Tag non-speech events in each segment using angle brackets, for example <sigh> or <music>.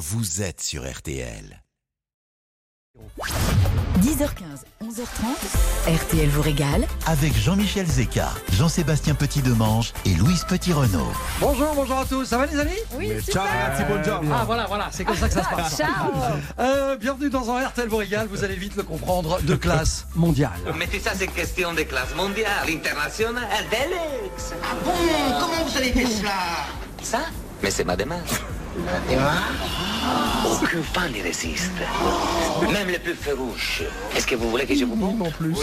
vous êtes sur RTL. 10h15, 11h30, RTL vous régale. Avec Jean-Michel Zeka, Jean-Sébastien Petit-Demange et Louise Petit-Renault. Bonjour, bonjour à tous. Ça va les amis? Oui, Ciao ragazzi, buongiorno. Ah voilà, voilà, c'est comme ça que ça se passe. Ciao Euh, bienvenue dans un RTL vous régale, vous allez vite le comprendre, de classe mondiale. Mais tout ça, c'est question de classe mondiale, internationale, Deluxe. Ah bon? Comment vous avez fait cela? Ça? Mais c'est ma démarche. Aucun fan n'y résiste. Même les plus farouches. Est-ce que vous voulez que je vous montre? En plus.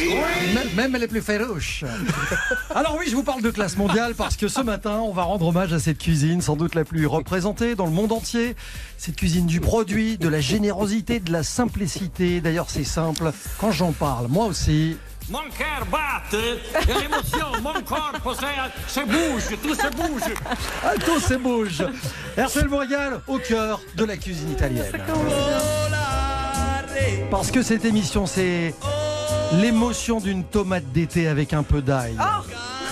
Même, même les plus farouches. <laughs> Alors oui, je vous parle de classe mondiale parce que ce matin, on va rendre hommage à cette cuisine, sans doute la plus représentée dans le monde entier. Cette cuisine du produit, de la générosité, de la simplicité. D'ailleurs, c'est simple. Quand j'en parle, moi aussi, Mon cœur bat et l'émotion, mon corps se, se bouge, tout se bouge. Ah, tout se bouge. Vous régale au cœur de la cuisine italienne. Parce que cette émission, c'est l'émotion d'une tomate d'été avec un peu d'ail.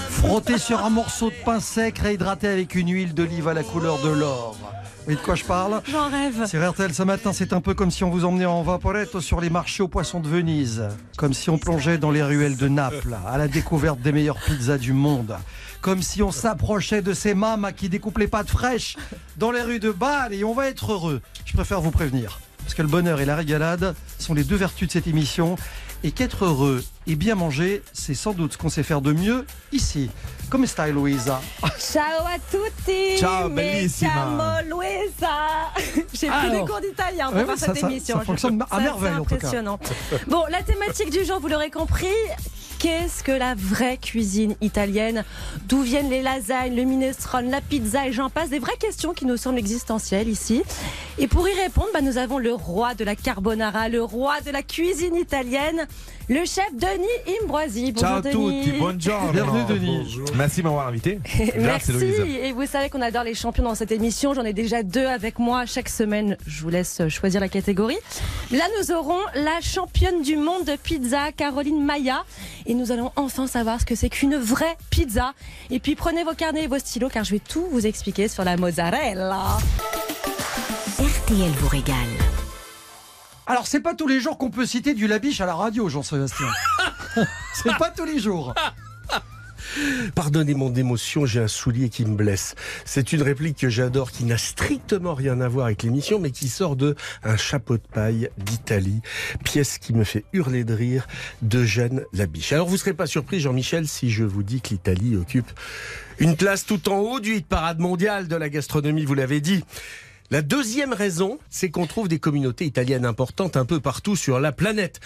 Frottée sur un morceau de pain sec, réhydraté avec une huile d'olive à la couleur de l'or. Vous voyez de quoi je parle J'en rêve. Sur RTL ce matin, c'est un peu comme si on vous emmenait en vaporetto sur les marchés aux poissons de Venise. Comme si on plongeait dans les ruelles de Naples, à la découverte des meilleures pizzas du monde. Comme si on s'approchait de ces mamas qui découpent les pâtes fraîches dans les rues de Bâle et on va être heureux. Je préfère vous prévenir. Parce que le bonheur et la régalade sont les deux vertus de cette émission. Et qu'être heureux et bien manger, c'est sans doute ce qu'on sait faire de mieux ici. Comme style, Louisa. Ciao à tutti Ciao, bellissima. chiamo Luisa <laughs> J'ai pris des cours d'italien Ouais, pour faire ça- cette ça- émission. ça fonctionne à merveille, en tout cas. impressionnant. Bon, la thématique du jour, vous l'aurez compris, qu'est-ce que la vraie cuisine italienne? D'où viennent les lasagnes, le minestrone, la pizza et j'en passe? Des vraies questions qui nous semblent existentielles ici. Et pour y répondre, bah, nous avons le roi de la carbonara, le roi de la cuisine italienne, le chef Denis Imbroisi. Bonjour Ciao Denis. tutti, buongiorno. <laughs> Bienvenue, Denis. Merci de m'avoir invité. <laughs> Merci. Et vous savez qu'on adore les champions dans cette émission. J'en ai déjà deux avec moi chaque semaine. Je vous laisse choisir la catégorie. Là, nous aurons la championne du monde de pizza, Caroline Maya. Et nous allons enfin savoir ce que c'est qu'une vraie pizza. Et puis prenez vos carnets et vos stylos car je vais tout vous expliquer sur la mozzarella. RTL vous régale. Alors, c'est pas tous les jours qu'on peut citer du labiche à la radio, Jean-Sébastien. <laughs> c'est pas tous les jours. Pardonnez mon émotion, j'ai un soulier qui me blesse. C'est une réplique que j'adore, qui n'a strictement rien à voir avec l'émission, mais qui sort de Un chapeau de paille d'Italie, pièce qui me fait hurler de rire d'Eugène Labiche. Alors vous serez pas surpris, Jean-Michel, si je vous dis que l'Italie occupe une place tout en haut du hit parade mondial de la gastronomie, vous l'avez dit. La deuxième raison, c'est qu'on trouve des communautés italiennes importantes un peu partout sur la planète.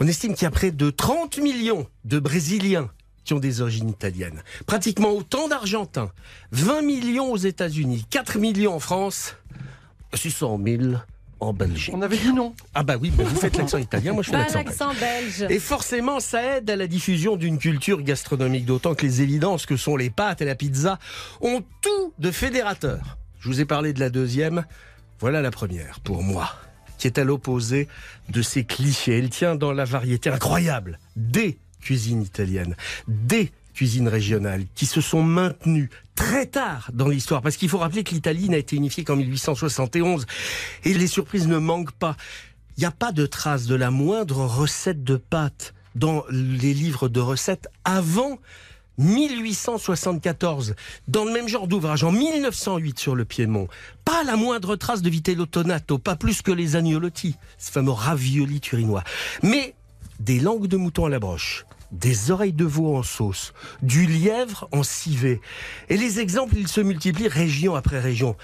On estime qu'il y a près de 30 millions de Brésiliens qui ont des origines italiennes. Pratiquement autant d'Argentins. 20 millions aux États-Unis, 4 millions en France, 600 000 en Belgique. On avait dit non. Ah bah oui, bah vous faites l'accent italien, moi je fais Pas l'accent belge. l'accent belge. Et forcément, ça aide à la diffusion d'une culture gastronomique, d'autant que les évidences que sont les pâtes et la pizza ont tout de fédérateur. Je vous ai parlé de la deuxième, voilà la première, pour moi, qui est à l'opposé de ces clichés. Elle tient dans la variété incroyable des cuisines italiennes, des cuisines régionales qui se sont maintenues très tard dans l'histoire, parce qu'il faut rappeler que l'Italie n'a été unifiée qu'en 1871, et les surprises ne manquent pas. Il n'y a pas de trace de la moindre recette de pâtes dans les livres de recettes avant 1874, dans le même genre d'ouvrage, en 1908 sur le Piémont. Pas la moindre trace de vitello tonato, pas plus que les agnolotti, ce fameux ravioli turinois. Mais des langues de mouton à la broche, des oreilles de veau en sauce, du lièvre en civet. Et les exemples, ils se multiplient région après région.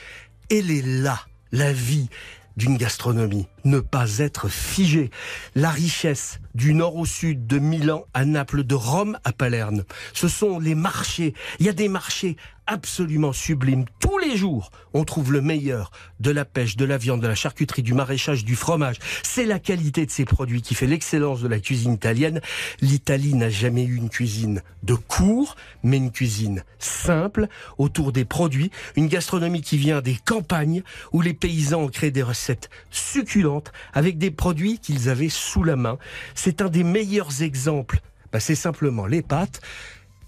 Elle est là, la vie d'une gastronomie, ne pas être figée. La richesse du nord au sud, de Milan à Naples, de Rome à Palerne. Ce sont les marchés. Il y a des marchés absolument sublimes. Tous les jours, on trouve le meilleur de la pêche, de la viande, de la charcuterie, du maraîchage, du fromage. C'est la qualité de ces produits qui fait l'excellence de la cuisine italienne. L'Italie n'a jamais eu une cuisine de cours, mais une cuisine simple, autour des produits, une gastronomie qui vient des campagnes, où les paysans ont créé des recettes succulentes avec des produits qu'ils avaient sous la main. C'est un des meilleurs exemples. Bah, c'est simplement les pâtes.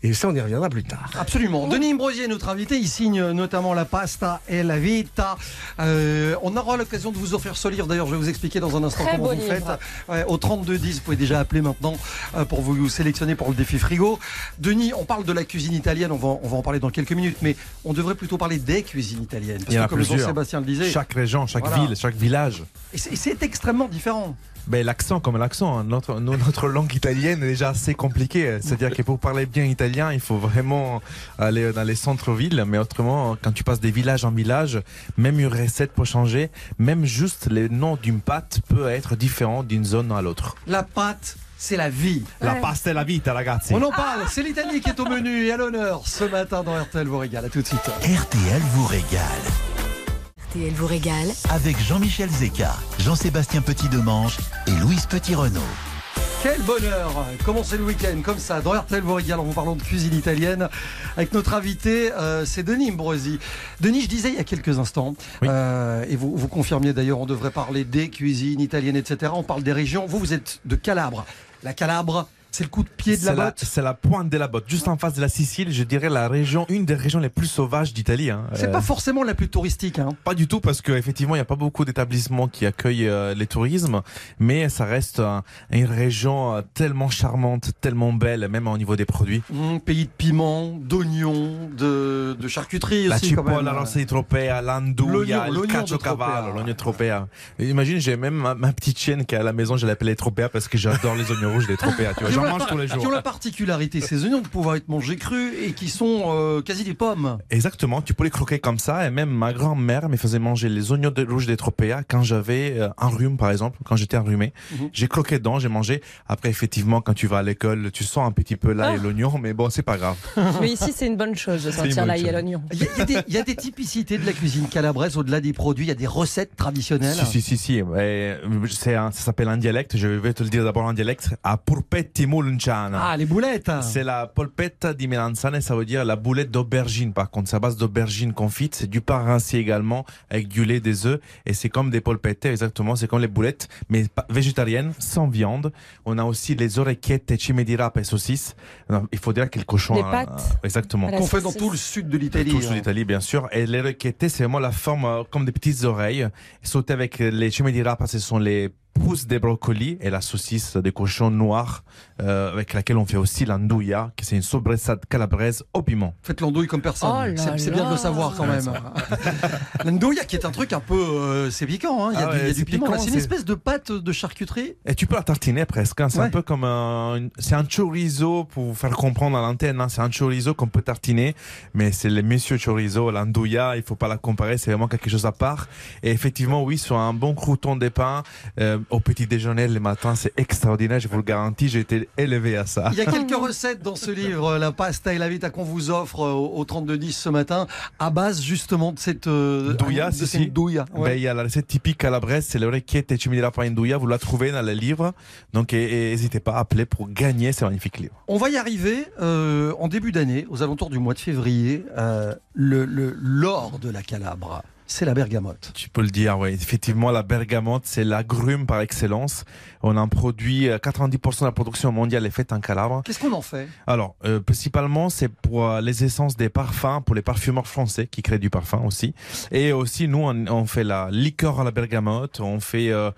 Et ça, on y reviendra plus tard. Absolument. Denis Imbrosier, notre invité, il signe notamment la pasta et la vita. Euh, on aura l'occasion de vous offrir ce livre. D'ailleurs, je vais vous expliquer dans un instant Très comment vous livre. faites. Ouais, au 3210, vous pouvez déjà appeler maintenant euh, pour vous sélectionner pour le défi frigo. Denis, on parle de la cuisine italienne. On va, on va en parler dans quelques minutes, mais on devrait plutôt parler des cuisines italiennes. Parce Il y en que a comme. Jean-Sébastien le disait, Chaque région, chaque Voilà. ville, chaque village. et c'est extrêmement différent. Ben, l'accent comme l'accent, hein. notre, no- notre langue italienne est déjà assez compliquée. C'est-à-dire que pour parler bien italien, il faut vraiment aller dans les centres-villes. Mais autrement, quand tu passes des villages en village, même une recette peut changer. Même juste le nom d'une pâte peut être différent d'une zone à l'autre. La pâte, c'est la vie. La pasta e la vita, ragazzi. On en parle. C'est l'Italie qui est au menu et à l'honneur ce matin dans RTL vous régale. À tout de suite. RTL vous régale. RTL vous régale. Avec Jean-Michel Zeka, Jean-Sébastien Petit-Demange et Louise Petit-Renault. Quel bonheur Commencer le week-end comme ça dans RTL vous régale en vous parlant de cuisine italienne avec notre invité, euh, c'est Denis Imbrosi. Denis, je disais il y a quelques instants, Oui. euh, et vous, vous confirmiez d'ailleurs, on devrait parler des cuisines italiennes, etc. On parle des régions. Vous, vous êtes de Calabre. La Calabre, c'est le coup de pied de la la, botte? c'est la pointe de la botte, juste en face de la Sicile, je dirais la région, une des régions les plus sauvages d'Italie. hein. C'est Euh, pas forcément la plus touristique. Hein. Pas du tout parce qu'effectivement il n'y a pas beaucoup d'établissements qui accueillent euh, les tourismes, mais ça reste un- une région euh, tellement charmante, tellement belle, même au niveau des produits. Hum, pays de piment, d'oignons, de, de charcuterie La aussi quand même. rossa di Tropea, l'andouilla, L'oignon- le cacio cavallo, l'oignon Tropea. Et imagine, j'ai même ma, ma petite chienne qui est à la maison, je l'appelle Tropea parce que j'adore les oignons rouges des Tropea. Tu vois, Mange tous les Qui ont la particularité, ces oignons, de pouvoir être mangés crus et qui sont euh, quasi des pommes. Exactement, tu peux les croquer comme ça. Et même ma grand-mère me faisait manger les oignons de, rouges des Tropea quand j'avais euh, un rhume, par exemple, quand j'étais enrhumé. Mhm. J'ai croqué dedans, j'ai mangé. Après, effectivement, quand tu vas à l'école, tu sens un petit peu l'ail et l'oignon, mais bon, c'est pas grave. <laughs> Mais ici, c'est une bonne chose de sentir l'ail et l'oignon. Il y, a, il y a des, il y a des typicités de la cuisine calabraise au-delà des produits, il y a des recettes traditionnelles. Si, si, si, si. C'est un- ça s'appelle un dialecte. Je vais te le dire d'abord en dialecte. A purpetti Ah, les boulettes C'est la polpetta di melanzane, ça veut dire la boulette d'aubergine. Par contre, c'est à base d'aubergine confite. C'est du pain rincé également, avec du lait, des œufs. Et c'est comme des polpette, exactement. C'est comme les boulettes, mais pas- végétariennes, sans viande. On a aussi les orecchiette et cime di rapa et saucisses. Il faut dire que le cochon. Les pâtes. exactement. Qu'on fait dans tout le sud de l'Italie. Tout sous hein. l'Italie, bien sûr. Et les orecchiette, c'est vraiment la forme euh, comme des petites oreilles. Sauté avec les cime di rapa, ce sont les pousses des brocolis et la saucisse des cochons noirs euh, avec laquelle on fait aussi l'andouilla, qui c'est une sobressade calabraise au piment. Faites l'andouille comme personne. Oh c'est bien de le savoir quand même. <laughs> l'andouille qui est un truc un peu. euh, c'est piquant, hein. il y a, Ah du, il y a ouais, du piment. piquant, C'est une espèce de pâte de charcuterie. Et tu peux la tartiner presque. hein. C'est Ouais. un peu comme un, c'est un chorizo pour vous faire comprendre à l'antenne. hein. C'est un chorizo qu'on peut tartiner, mais c'est le monsieur chorizo, l'andouilla. Il faut pas la comparer. C'est vraiment quelque chose à part. Et effectivement, oui, sur un bon crouton de pain euh, au petit déjeuner le matin, c'est extraordinaire. Je vous le garantis. J'ai été élevé à ça. Il y a quelques recettes dans ce livre, La pasta et la vita, qu'on vous offre euh, au, au 3210 ce matin, à base justement de cette. euh, Douilla, de si, cette si. douilla. Ben, il y a la recette typique calabraise, c'est l'orecchiette et chimidira indouilla. Vous la trouvez dans le livre. Donc, n'hésitez pas à appeler pour gagner ce magnifique livre. On va y arriver euh, en début d'année, aux alentours du mois de février. euh, le le- l'or de la Calabre, c'est la bergamote. Tu peux le dire, oui. Effectivement, la bergamote, c'est l'agrume par excellence. On en produit, euh, 90% de la production mondiale est faite en Calabre. Qu'est-ce qu'on en fait? Alors, euh, principalement, c'est pour euh, les essences des parfums, pour les parfumeurs français qui créent du parfum aussi. Et aussi, nous, on, on fait la liqueur à la bergamote, on fait euh,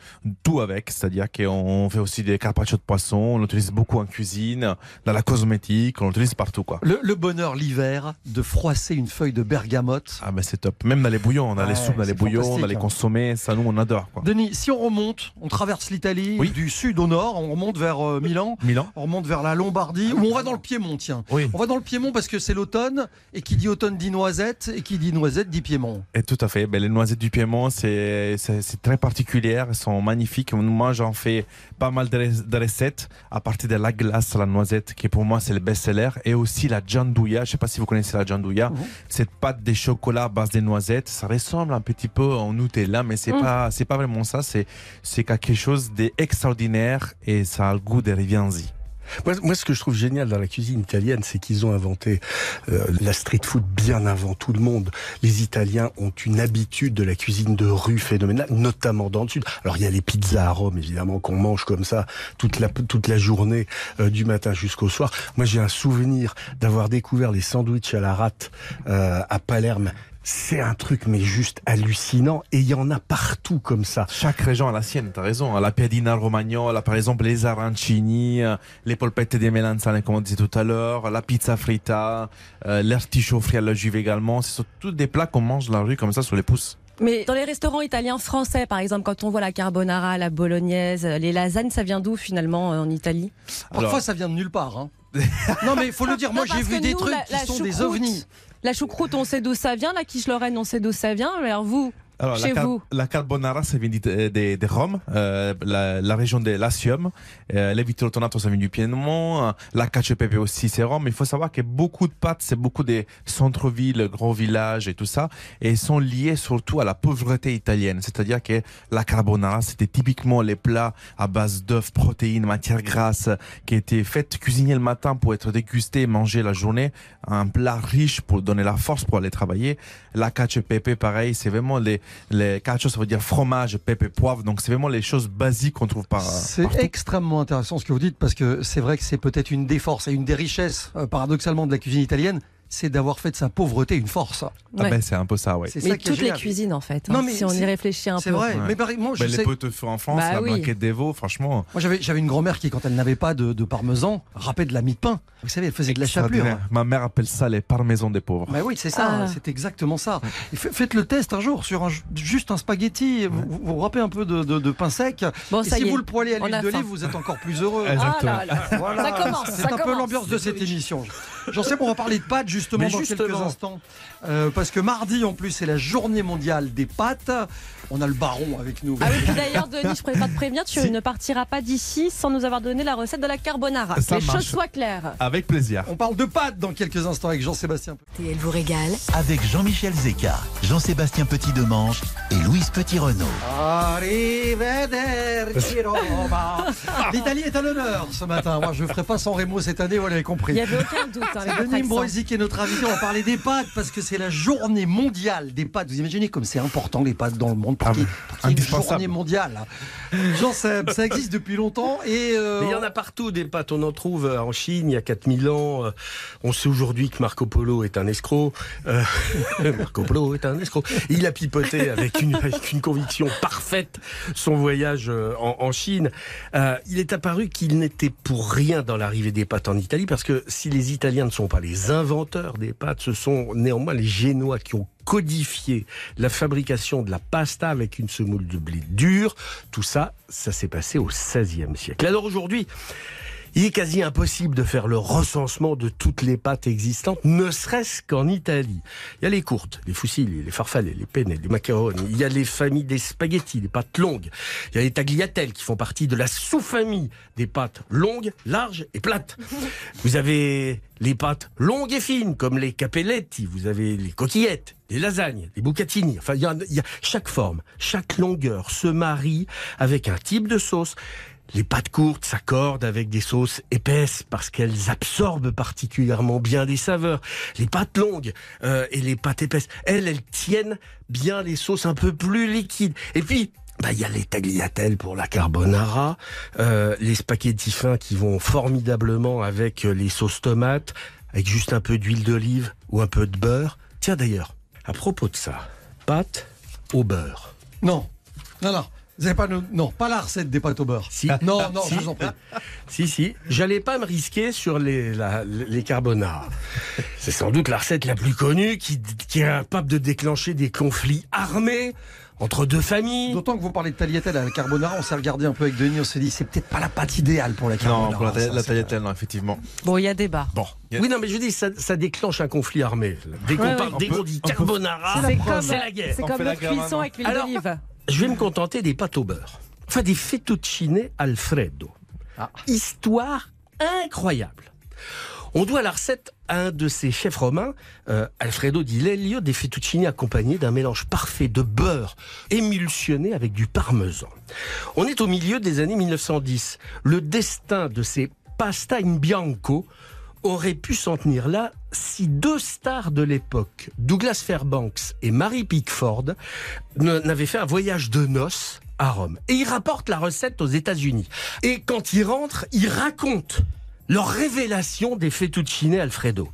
tout avec, c'est-à-dire qu'on fait aussi des carpaccio de poisson, on l'utilise beaucoup en cuisine, dans la cosmétique, on l'utilise partout, quoi. le, le bonheur l'hiver de froisser une feuille de bergamote. Ah ben c'est top. Même dans les bouillons, dans Ouais, les soupes, dans les c'est bouillons, fantastique, dans les hein. consommés, ça nous on adore quoi. Denis, si on remonte, on traverse l'Italie Oui. du sud au nord, on remonte vers euh, Milan, Milan on remonte vers la Lombardie, ou on va dans le Piémont, tiens. Oui. On va dans le Piémont parce que c'est l'automne, et qui dit automne dit noisette, et qui dit noisette dit Piémont. Et tout à fait. Ben, les noisettes du Piémont, c'est très particulier. Elles sont magnifiques. Moi, j'en fais pas mal de, rec- de recettes à partir de la glace la noisette, qui pour moi c'est le best-seller, et aussi la giandouilla. Je sais pas si vous connaissez la giandouilla. Mhm. Cette pâte de chocolat à base de noisettes, ça ressemble un petit peu au Nutella, mais c'est Mhm. pas c'est pas vraiment ça. C'est c'est quelque chose d'extraordinaire et ça a le goût des rivianzi. Moi, moi, ce que je trouve génial dans la cuisine italienne, c'est qu'ils ont inventé euh, la street food bien avant tout le monde. Les Italiens ont une habitude de la cuisine de rue phénoménale, notamment dans le sud. Alors il y a les pizzas à Rome, évidemment, qu'on mange comme ça toute la toute la journée, euh, du matin jusqu'au soir. Moi, j'ai un souvenir d'avoir découvert les sandwichs à la rate euh, à Palerme. C'est un truc mais juste hallucinant et il y en a partout comme ça. Chaque région a la sienne, t'as raison. La piadina romagnola, par exemple, les arancini, euh, les polpette di melanzane, comme on disait tout à l'heure, la pizza frita, euh, l'artichaut frit à la juve également. Ce sont tous des plats qu'on mange dans la rue comme ça sur les pouces. Mais dans les restaurants italiens français, par exemple, quand on voit la carbonara, la bolognaise, les lasagnes, ça vient d'où finalement euh, en Italie? Parfois, Alors- ça vient de nulle part. hein. non, mais il faut le dire, moi <laughs> j'ai vu des nous, trucs la- qui la sont des ovnis. La choucroute, on sait d'où ça vient. La quiche Lorraine, on sait d'où ça vient. Alors vous, Alors, chez la, vous la carbonara, ça vient de, de, de Rome, euh, la, la région de Latium. Euh, le vitello tonato, ça vient du Piémont. Euh, La cacio e pepe aussi, c'est Rome. Il faut savoir que beaucoup de pâtes, c'est beaucoup des centres-villes, grands villages et tout ça. Et ils sont liés surtout à la pauvreté italienne. C'est-à-dire que la carbonara, c'était typiquement les plats à base d'œufs, protéines, matières grasses, qui étaient faites cuisiner le matin pour être dégustés et mangés la journée. Un plat riche pour donner la force pour aller travailler. La cacio pepe, pareil, c'est vraiment les, les cacio, ça veut dire fromage, pepe, poivre. Donc c'est vraiment les choses basiques qu'on trouve par, C'est partout. extrêmement intéressant ce que vous dites parce que c'est vrai que c'est peut-être une des forces et une des richesses, euh, paradoxalement, de la cuisine italienne, c'est d'avoir fait de sa pauvreté une force. Ah Ouais. ben, c'est un peu ça. C'est mais ça toutes les cuisines en fait. Non, hein, mais si on y réfléchit un peu. C'est vrai, Ouais. mais par- moi je Ben, sais. les pot de feu en France, Bah la oui. blanquette des veaux, franchement. Moi j'avais une grand-mère qui, quand elle n'avait pas de, de parmesan, râpait de la mie de pain. Vous savez, elle faisait de la chapelure. Ma mère appelle ça les parmesans des pauvres. Bah oui, c'est ça, Ah. c'est exactement ça. Et faites le test un jour sur un, juste un spaghetti, vous, vous, vous râpez un peu de, de- de pain sec. Bon, et ça si y est, vous le poêlez à l'huile a d'olive, vous êtes encore plus heureux. <laughs> Exactement. Ah. Ça commence, C'est un peu l'ambiance de cette émission. J'en sais qu'on va parler de pâtes justement Mais dans quelques instants. Euh, parce que mardi en plus c'est la journée mondiale des pâtes. On a le baron avec nous. Ah oui, puis d'ailleurs, <laughs> Denis, je préfère te prévenir, tu Si. ne partiras pas d'ici sans nous avoir donné la recette de la carbonara. Ça que les marche. choses soient claires. Avec plaisir. On parle de pâtes dans quelques instants avec Jean-Sébastien. RTL vous régale. Avec Jean-Michel Zeka, Jean-Sébastien Petit-Demange et Louise Petit-Renaud. Arrivederci Roma. <laughs> L'Italie est à l'honneur ce matin. Moi je ne ferai pas sans Remo cette année, vous l'avez Il compris. n'y avait aucun doute. Hein, Denis. Mbroisi qui est notre invité. On va parler des pâtes parce que c'est la journée mondiale des pâtes. Vous imaginez comme c'est important les pâtes dans le monde pour Ah qu'il y ait- une journée mondiale. Jean Seb, ça existe depuis longtemps et euh, il y en a partout des pâtes. On en trouve euh, en Chine il y a 4000 ans. Euh, On sait aujourd'hui que Marco Polo est un escroc. Euh, <laughs> Marco Polo est un escroc. Il a pipoté avec une, conviction parfaite son voyage en, Chine. Il est apparu qu'il n'était pour rien dans l'arrivée des pâtes en Italie parce que si les Italiens ne sont pas les inventeurs des pâtes, ce sont néanmoins les Génois qui ont codifié la fabrication de la pasta avec une semoule de blé dur. Tout ça, ça s'est passé au XVIe siècle. Alors aujourd'hui, il est quasi impossible de faire le recensement de toutes les pâtes existantes, ne serait-ce qu'en Italie. Il y a les courtes, les fusilli, les farfallets, les penne, les macaroni. Il y a les familles des spaghettis, les pâtes longues. Il y a les tagliatelles qui font partie de la sous-famille des pâtes longues, larges et plates. <laughs> Vous avez les pâtes longues et fines, comme les capelletti. Vous avez les coquillettes, les lasagnes, les bucatini. Enfin, il y, en a- il y a chaque forme, chaque longueur se marie avec un type de sauce. Les pâtes courtes s'accordent avec des sauces épaisses parce qu'elles absorbent particulièrement bien des saveurs. Les pâtes longues euh, et les pâtes épaisses, elles, elles tiennent bien les sauces un peu plus liquides. Et puis, bah, il y a les tagliatelles pour la carbonara, euh, les spaghettis fins qui vont formidablement avec euh, les sauces tomates, avec juste un peu d'huile d'olive ou un peu de beurre. Tiens d'ailleurs, à propos de ça, pâtes au beurre. non, non, non. Vous avez pas, non, pas la recette des pâtes au beurre. Si. Non, non, Si. je vous en prie. <laughs> Si, si. J'allais pas me risquer sur les, la- les carbonara. C'est sans doute la recette la plus connue qui, qui est capable de déclencher des conflits armés entre deux familles. D'autant que vous parlez de tagliatelle à la carbonara, on s'est regardé un peu avec Denis, on s'est dit c'est peut-être pas la pâte idéale pour la carbonara. Non, pour la, ça, la tagliatelle, non, effectivement. Bon, il y a débat. Bon. Oui, non, mais je dis, ça, ça déclenche un conflit armé. Dès qu'on Ouais, ouais. dit carbonara, C'est comme, c'est la guerre. c'est comme la guerre cuisson avec l'huile d'olive. Je vais me contenter des pâtes au beurre. Enfin, des fettuccine alfredo. Histoire incroyable. On doit la recette à un de ses chefs romains, euh, Alfredo di Lelio, des fettuccini accompagnés d'un mélange parfait de beurre émulsionné avec du parmesan. On est au milieu des années 1910. Le destin de ces pasta in bianco aurait pu s'en tenir là si deux stars de l'époque, Douglas Fairbanks et Mary Pickford, n'avaient fait un voyage de noces à Rome. Et ils rapportent la recette aux États-Unis. Et quand ils rentrent, ils racontent leur révélation des fettuccine Alfredo.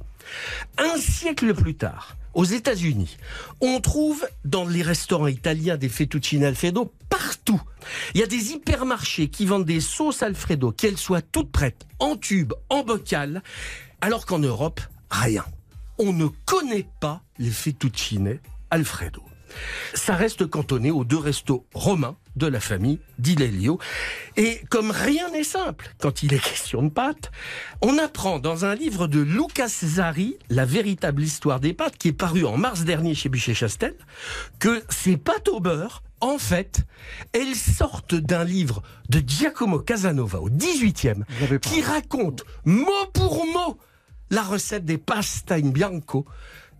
Un siècle plus tard, aux États-Unis, on trouve dans les restaurants italiens des fettuccine Alfredo partout. Il y a des hypermarchés qui vendent des sauces Alfredo, qu'elles soient toutes prêtes, en tube, en bocal, alors qu'en Europe, rien. On ne connaît pas les fettuccine Alfredo. Ça reste cantonné aux deux restos romains de la famille d'Ilelio. Et comme rien n'est simple quand il est <laughs> question de pâtes, on apprend dans un livre de Lucas Zari, La véritable histoire des pâtes, qui est paru en mars dernier chez Buchet-Chastel, que ces pâtes au beurre, en fait, elles sortent d'un livre de Giacomo Casanova au 18e, qui raconte mot pour mot la recette des pasta bianco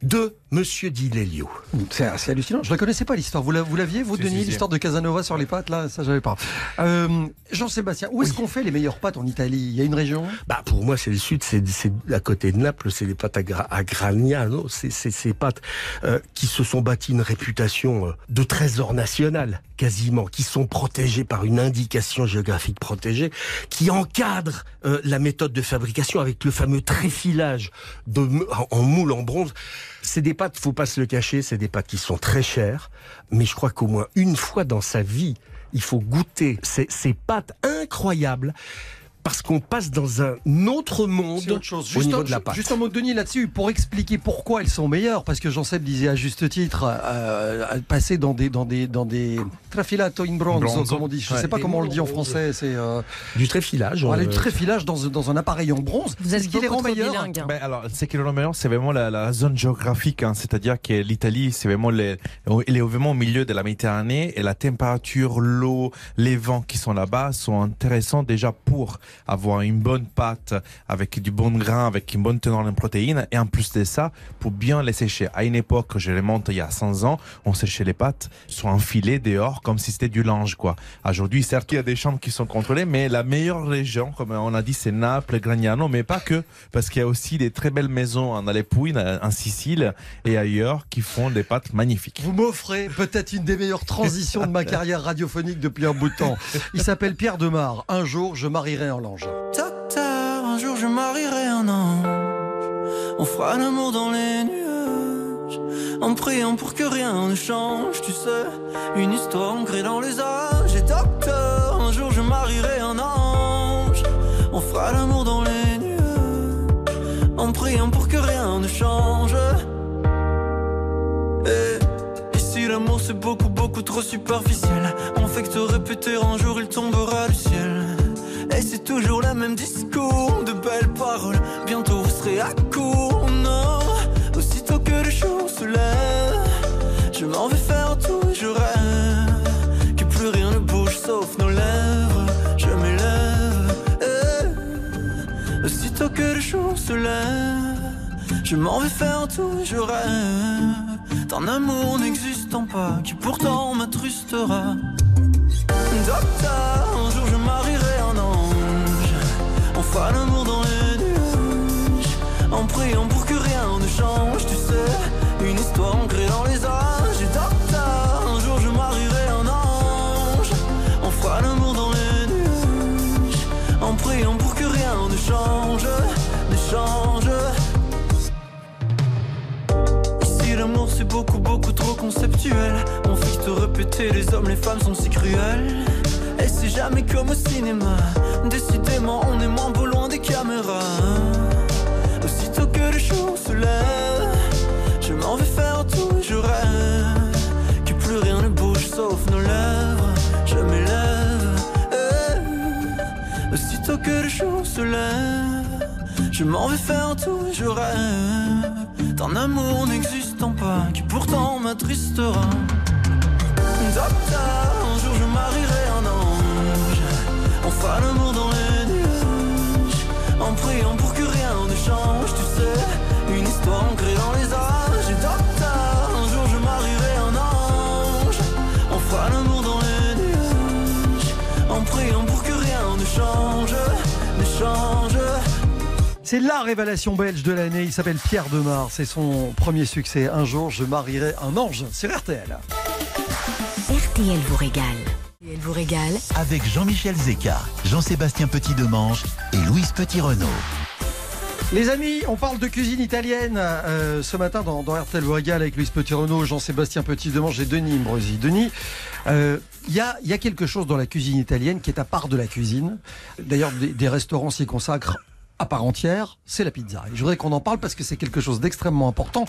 de Monsieur Di Lelio. C'est assez hallucinant. Je ne connaissais pas l'histoire. Vous la- vous l'aviez, vous, Denis, l'histoire de Casanova sur les pâtes Là, ça, j'avais pas. Euh, Jean-Sébastien, où est-ce qu'on fait les meilleures pâtes en Italie? Il y a une région? Bah pour moi c'est le sud, c'est c'est à côté de Naples, c'est les pâtes à, Gra- à Gragnano, c'est c'est ces pâtes euh, qui se sont bâties une réputation euh, de trésor national quasiment, qui sont protégées par une indication géographique protégée, qui encadre euh, la méthode de fabrication avec le fameux tréfilage de, en moule en bronze. C'est des pâtes, faut pas se le cacher, c'est des pâtes qui sont très chères, mais je crois qu'au moins une fois dans sa vie, il faut goûter ces, ces pâtes incroyables parce qu'on passe dans un autre monde autre chose. au Juste, niveau un, de la pâte. juste un mot de Denis là-dessus pour expliquer pourquoi elles sont meilleures. Parce que Jean-Seb disait à juste titre, euh, euh, passer dans des, dans des, dans des trafilato in bronzo, comme on dit. Je ne Ouais. sais pas comment on le dit en français. C'est euh, du tréfilage. Voilà, euh, du tréfilage dans, dans un appareil en bronze. Vous êtes Ce qui les rend bilingue, hein. Ben alors, ce qui le rend meilleur, c'est vraiment la, la zone géographique, hein. c'est-à-dire que l'Italie, c'est vraiment les, il est vraiment au milieu de la Méditerranée et la température, l'eau, les vents qui sont là-bas sont intéressants déjà pour avoir une bonne pâte avec du bon grain, avec une bonne teneur en protéines et en plus de ça, pour bien les sécher. À une époque, je remonte il y a 100 ans, on séchait les pâtes sur un filet dehors comme si c'était du linge, quoi. Aujourd'hui, certes, il y a des chambres qui sont contrôlées, mais la meilleure région, comme on a dit, c'est Naples, Gragnano, mais pas que, parce qu'il y a aussi des très belles maisons en Alepouine, en Sicile et ailleurs qui font des pâtes magnifiques. Vous m'offrez peut-être une des meilleures transitions de ma carrière radiophonique depuis un bout de temps. Il s'appelle Pierre Demar. Un jour, je marierai un Docteur, un jour je marierai un ange. On fera l'amour dans les nuages. En priant pour que rien ne change, tu sais. Une histoire ancrée dans les âges. Et docteur, un jour je marierai un ange. On fera l'amour dans les nuages. En priant pour que rien ne change. Et, si l'amour c'est beaucoup, beaucoup trop superficiel, on fait que te répéter un jour il tombera du ciel. Et toujours le même discours, de belles paroles. Bientôt vous serez à court, non. Aussitôt que le jour se lève, je m'en vais faire tout, je rêve. Que plus rien ne bouge sauf nos lèvres. Je m'élève. eh. Aussitôt que le jour se lève, je m'en vais faire tout, je rêve. D'un amour n'existant pas, qui pourtant m'attrustera. Docteur, Fera l'amour dans les nuages. En priant pour que rien ne change, tu sais. Une histoire ancrée dans les âges. Et docteur, un jour je marierai un ange. On fera l'amour dans les nuages. En priant pour que rien ne change, ne change. Ici l'amour c'est beaucoup beaucoup trop conceptuel On que te répéter les hommes les femmes sont si cruels Et c'est jamais comme au cinéma Décidément on est moins beau loin des caméras Aussitôt que le jour se lève Je m'en vais faire tout je rêve Que plus rien ne bouge sauf nos lèvres Je m'élève eh. Aussitôt que le jour se lève Je m'en vais faire tout je rêve d'un amour n'existant pas qui pourtant m'attristera. Un jour je marierai. On fera l'amour dans les nuages. En priant pour que rien ne change, tu sais. Une histoire ancrée dans les âges. Et docteur, un jour je marierai un ange. On fera l'amour dans les nuages. En priant pour que rien ne change, ne change. C'est la révélation belge de l'année. Il s'appelle Pierre Demar. C'est son premier succès. Un jour, je marierai un ange sur RTL. RTL vous régale. Vous régale. Avec Jean-Michel Zeka, Jean-Sébastien Petit-Demange et Louise Petit-Renault. Les amis, on parle de cuisine italienne euh, ce matin dans, dans RTL vous régale avec Louise Petit-Renault, Jean-Sébastien Petit-Demange et Denis Imbrosi. Denis, euh, il y, a, il y a quelque chose dans la cuisine italienne qui est à part de la cuisine. D'ailleurs, des, des restaurants s'y consacrent à part entière, c'est la pizza. Et je voudrais qu'on en parle parce que c'est quelque chose d'extrêmement important.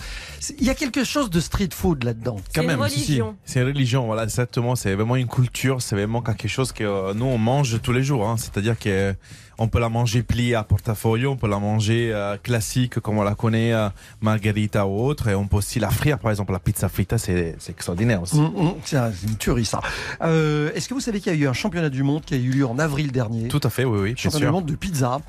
Il y a quelque chose de street food là-dedans. Quand une même, si. C'est une religion, voilà, exactement. C'est vraiment une culture, c'est vraiment quelque chose que euh, nous on mange tous les jours. Hein. C'est-à-dire que euh, on peut la manger pliée à portafolio, on peut la manger euh, classique comme on la connaît, euh, margarita ou autre, et on peut aussi la frire. Par exemple, la pizza frita, c'est extraordinaire aussi. Hum, hum, c'est un- c'est une tuerie ça. Euh, Est-ce que vous savez qu'il y a eu un championnat du monde qui a eu lieu en avril dernier Tout à fait, oui, oui, championnat du monde de pizza.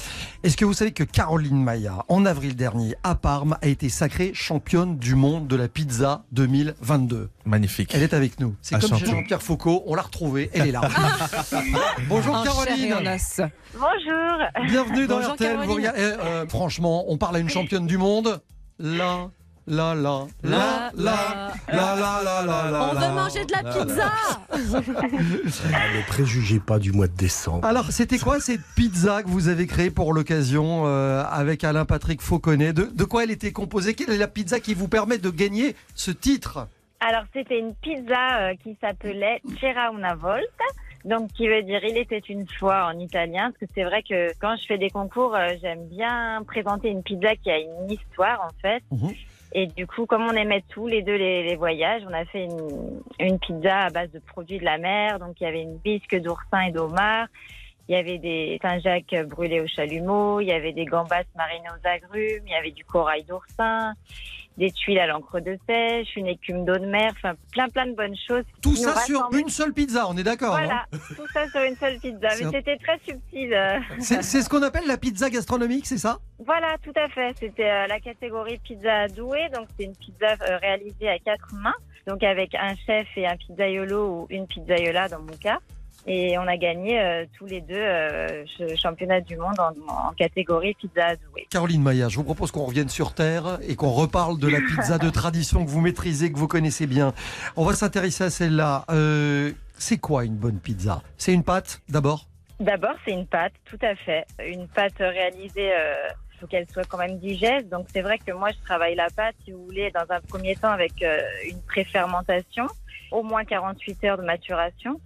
Est-ce que vous savez que Caroline Maia, en avril dernier, à Parme, a été sacrée championne du monde de la pizza 2022 Magnifique. Elle est avec nous. C'est Ah, comme chez. Jean-Pierre Foucault, on l'a retrouvée, elle est là. <laughs> Bonjour Caroline. Bonjour. Bienvenue dans Bonjour, RTL. Caroline. Vous regardez- eh, euh, franchement, on parle à une championne du monde. Là, là, là, là, là, là, là, là, là, là. On veut manger de la pizza Ne préjugez pas du mois de décembre. Alors, c'était quoi cette pizza que vous avez créée pour l'occasion euh, avec Alain Patrick Fauconnet? De, de quoi elle était composée? Quelle est la pizza qui vous permet de gagner ce titre? Alors, c'était une pizza euh, qui s'appelait C'era una volta. Donc, qui veut dire il était une fois en italien. Parce que c'est vrai que quand je fais des concours, euh, j'aime bien présenter une pizza qui a une histoire, en fait. Mhm. Et du coup, comme on aimait tous les deux les, les voyages, on a fait une, une pizza à base de produits de la mer. Donc, il y avait une bisque d'oursin et d'homard. Il y avait des Saint-Jacques brûlés au chalumeau. Il y avait des gambas marinées aux agrumes. Il y avait du corail d'oursin. Des tuiles à l'encre de pêche. Une écume d'eau de mer. Enfin, plein, plein de bonnes choses. Tout ça sur une seule pizza, on est d'accord Voilà, tout ça sur une seule pizza. Mais un- c'était très subtil. C'est ce qu'on appelle la pizza gastronomique, c'est ça Voilà, tout à fait. C'était euh, la catégorie pizza douée. Donc, c'est une pizza euh, réalisée à quatre mains. Donc, avec un chef et un pizzaiolo ou une pizzaiola dans mon cas. Et on a gagné euh, tous les deux euh, ce championnat du monde en, en catégorie pizza douée. Caroline Maillard, je vous propose qu'on revienne sur Terre et qu'on reparle de la pizza de tradition que vous maîtrisez, que vous connaissez bien. On va s'intéresser à celle-là. Euh, c'est quoi une bonne pizza? C'est une pâte, d'abord? D'abord, c'est une pâte, tout à fait. Une pâte réalisée, euh, il faut qu'elle soit quand même digeste. Donc, c'est vrai que moi, je travaille la pâte, si vous voulez, dans un premier temps avec euh, une préfermentation, au moins 48 heures de maturation.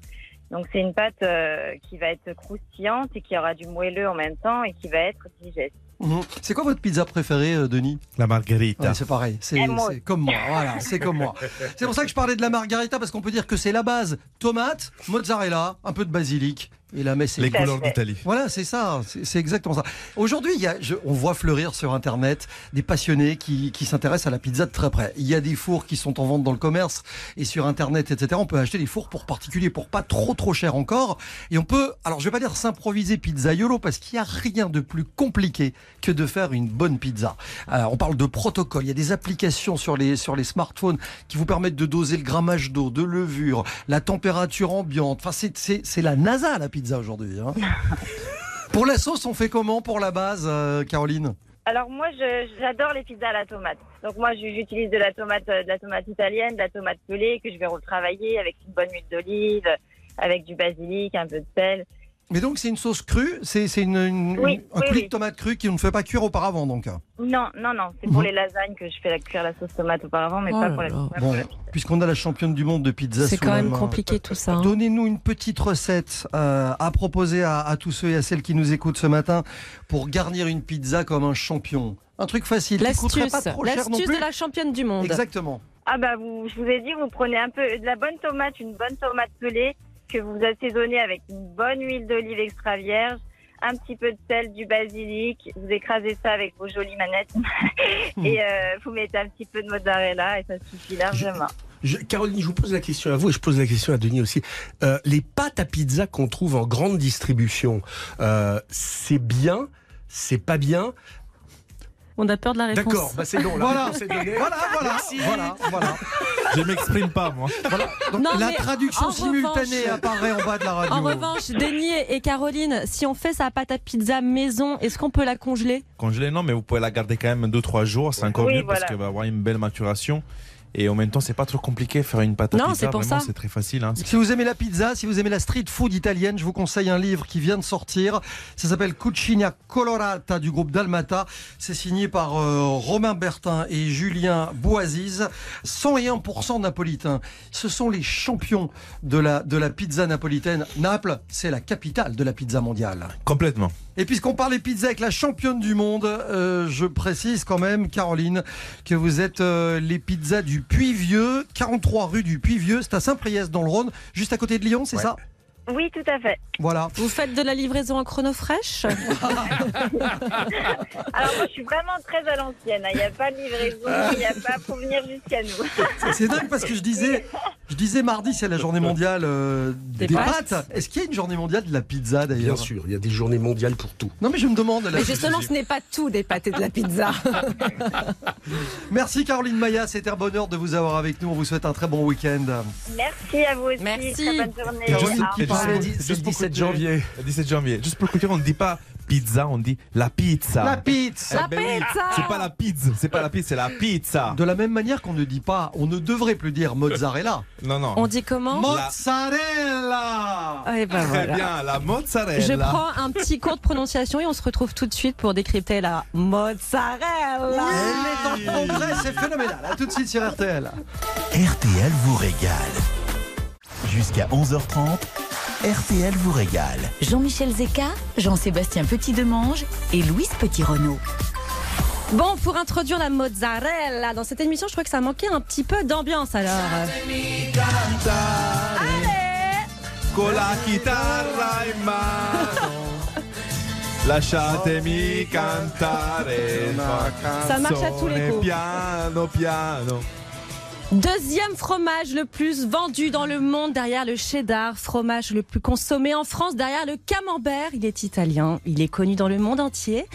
Donc, c'est une pâte euh, qui va être croustillante et qui aura du moelleux en même temps et qui va être digeste. Mhm. C'est quoi votre pizza préférée, euh, Denis? La margarita. Ouais, c'est pareil, c'est Et moi c'est comme moi, voilà, c'est comme moi. C'est pour ça que je parlais de la margarita, parce qu'on peut dire que c'est la base. Tomate, mozzarella, un peu de basilic, et la messe est Les couleurs d'Italie. Voilà, c'est ça, c'est exactement ça. Aujourd'hui, il y a, je- on voit fleurir sur Internet des passionnés qui, qui s'intéressent à la pizza de très près. Il y a des fours qui sont en vente dans le commerce et sur Internet, etc. On peut acheter des fours pour particuliers pour pas trop trop cher encore. Et on peut, alors je vais pas dire s'improviser pizzaiolo parce qu'il y a rien de plus compliqué que de faire une bonne pizza. Euh, on parle de protocole. Il y a des applications sur les sur les smartphones qui vous permettent de doser le grammage d'eau, de levure, la température ambiante. Enfin, c'est la NASA la pizza aujourd'hui. hein. <laughs> Pour la sauce, on fait comment pour la base, euh, Caroline? Alors moi, j'adore les pizzas à la tomate. Donc moi, j'utilise de la tomate, euh, de la tomate italienne, de la tomate pelée que je vais retravailler avec une bonne huile d'olive, avec du basilic, un peu de sel. Mais donc c'est une sauce crue, c'est une, une- Oui, une- un oui, coulis oui. de tomate crue qui ne fait pas cuire auparavant donc. Non, non, non, c'est pour Mhm. les lasagnes que je fais la- cuire la sauce tomate auparavant, mais Oh pas là pour la tomate. Bon, puisqu'on a la championne du monde de pizza C'est quand même compliqué tout ça. hein. Donnez-nous une petite recette euh, à proposer à, à tous ceux et à celles qui nous écoutent ce matin pour garnir une pizza comme un champion. Un truc facile, L'astuce, pas trop cher non l'astuce plus. de la championne du monde. Exactement. Ah bah, vous, je vous ai dit, vous prenez un peu de la bonne tomate, une bonne tomate pelée, que vous assaisonnez avec une bonne huile d'olive extra vierge, un petit peu de sel, du basilic, vous écrasez ça avec vos jolies manettes <laughs> et euh, vous mettez un petit peu de mozzarella et ça suffit largement. Je- Caroline, je vous pose la question à vous et je pose la question à Denis aussi. Euh, les pâtes à pizza qu'on trouve en grande distribution, euh, c'est bien, c'est pas bien. On a peur de la réponse. D'accord, bah c'est bon. Voilà. Voilà, voilà, Merci. voilà, voilà. Je m'exprime pas, moi. Voilà. Donc, Non, la traduction en simultanée revanche- apparaît en bas de la radio. En revanche, Denis et Caroline, si on fait sa pâte à pizza maison, est-ce qu'on peut la congeler? Congelé, non, mais vous pouvez la garder quand même 2-3 jours. C'est encore Oui, mieux parce qu'elle va avoir une belle maturation. Et en même temps, c'est pas trop compliqué faire une pâte à Non, pizza. c'est pour Vraiment, ça. c'est très facile. hein. Si vous aimez la pizza, si vous aimez la street food italienne, je vous conseille un livre qui vient de sortir. Ça s'appelle Cucina Colorata du groupe Dalmata. C'est signé par euh, Romain Bertin et Julien Boisiz. 101% napolitains. Ce sont les champions de la, de la pizza napolitaine. Naples, c'est la capitale de la pizza mondiale. Complètement. Et puisqu'on parle des pizzas avec la championne du monde, euh, je précise quand même, Caroline, que vous êtes euh, les pizzas du Puy-Vieux, 43 rue du Puy-Vieux, c'est à Saint-Priest dans le Rhône, juste à côté de Lyon, c'est ça? Oui, tout à fait. Voilà. Vous faites de la livraison en chrono fraîche? <laughs> Alors moi, je suis vraiment très à l'ancienne. hein. Il n'y a pas de livraison, il n'y a pas pour venir jusqu'à nous. C'est- dingue parce que je disais, je disais mardi, c'est la journée mondiale euh, des, Des pâtes. pâtes. Est-ce qu'il y a une journée mondiale de la pizza Bien d'ailleurs sûr, il y a des journées mondiales pour tout. Non mais je me demande. là. Mais justement, ce n'est pas tout des pâtes et de la pizza. <laughs> Merci Caroline Maya, c'était un bonheur de vous avoir avec nous. On vous souhaite un très bon week-end. Merci à vous aussi. Merci. Très bonne journée. C'est le juste pour 17 continuer. janvier. Le 17 janvier. Juste pour clôturer, on ne dit pas pizza, on dit la pizza. La pizza. La ben oui, pizza C'est pas la pizza, c'est pas la pizza, c'est la pizza. De la même manière qu'on ne dit pas, on ne devrait plus dire mozzarella. Non, non. On dit comment Mozzarella Eh ben Très voilà. bien, la mozzarella. Je prends un petit cours de prononciation et on se retrouve tout de suite pour décrypter la mozzarella. Elle est en progrès, c'est phénoménal. A tout de suite sur RTL. RTL vous régale. Jusqu'à 11h30, RTL vous régale. Jean-Michel Zeka, Jean-Sébastien Petit-Demange et Louise Petit-Renault. Bon, pour introduire la mozzarella dans cette émission, je crois que ça manquait un petit peu d'ambiance alors. Con la chitarra in mano. <laughs> Lasciatemi cantare. Ça marche à tous les coups. Piano, piano. Deuxième fromage le plus vendu dans le monde derrière le cheddar, fromage le plus consommé en France derrière le camembert. Il est italien, il est connu dans le monde entier.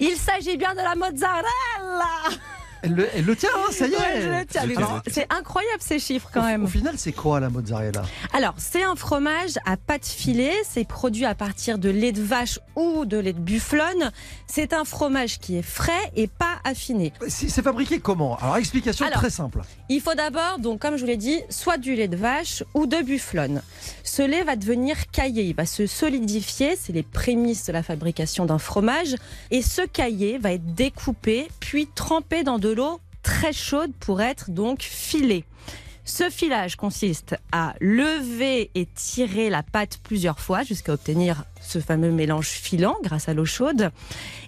Il s'agit bien de la mozzarella. Elle le, elle le tient, hein, ça y est. Ouais, je le tiens. Je le Alors, C'est incroyable ces chiffres quand même. Au final, c'est quoi la mozzarella? Alors, c'est un fromage à pâte filée. C'est produit à partir de lait de vache ou de lait de bufflonne. C'est un fromage qui est frais et pas affiné. C'est c'est fabriqué comment? Alors, explication Alors, très simple. Il faut d'abord, donc comme je vous l'ai dit, soit du lait de vache ou de bufflonne. Ce lait va devenir caillé, il va se solidifier, c'est les prémices de la fabrication d'un fromage. Et ce caillé va être découpé, puis trempé dans de très chaude pour être donc filé. Ce filage consiste à lever et tirer la pâte plusieurs fois jusqu'à obtenir ce fameux mélange filant grâce à l'eau chaude.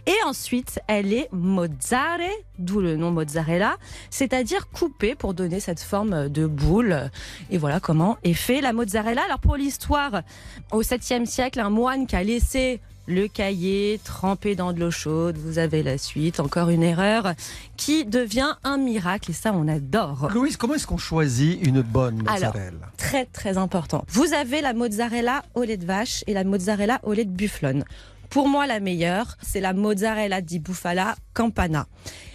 Et ensuite, elle est mozzare, d'où le nom mozzarella, c'est-à-dire coupée pour donner cette forme de boule. Et voilà comment est fait la mozzarella. Alors pour l'histoire, au 7e siècle, un moine qui a laissé le cahier trempé dans de l'eau chaude, vous avez la suite, encore une erreur, qui devient un miracle et ça on adore. Louise, comment est-ce qu'on choisit une bonne Alors, mozzarella? très très important. Vous avez la mozzarella au lait de vache et la mozzarella au lait de bufflone. Pour moi, la meilleure, c'est la mozzarella di bufala campana.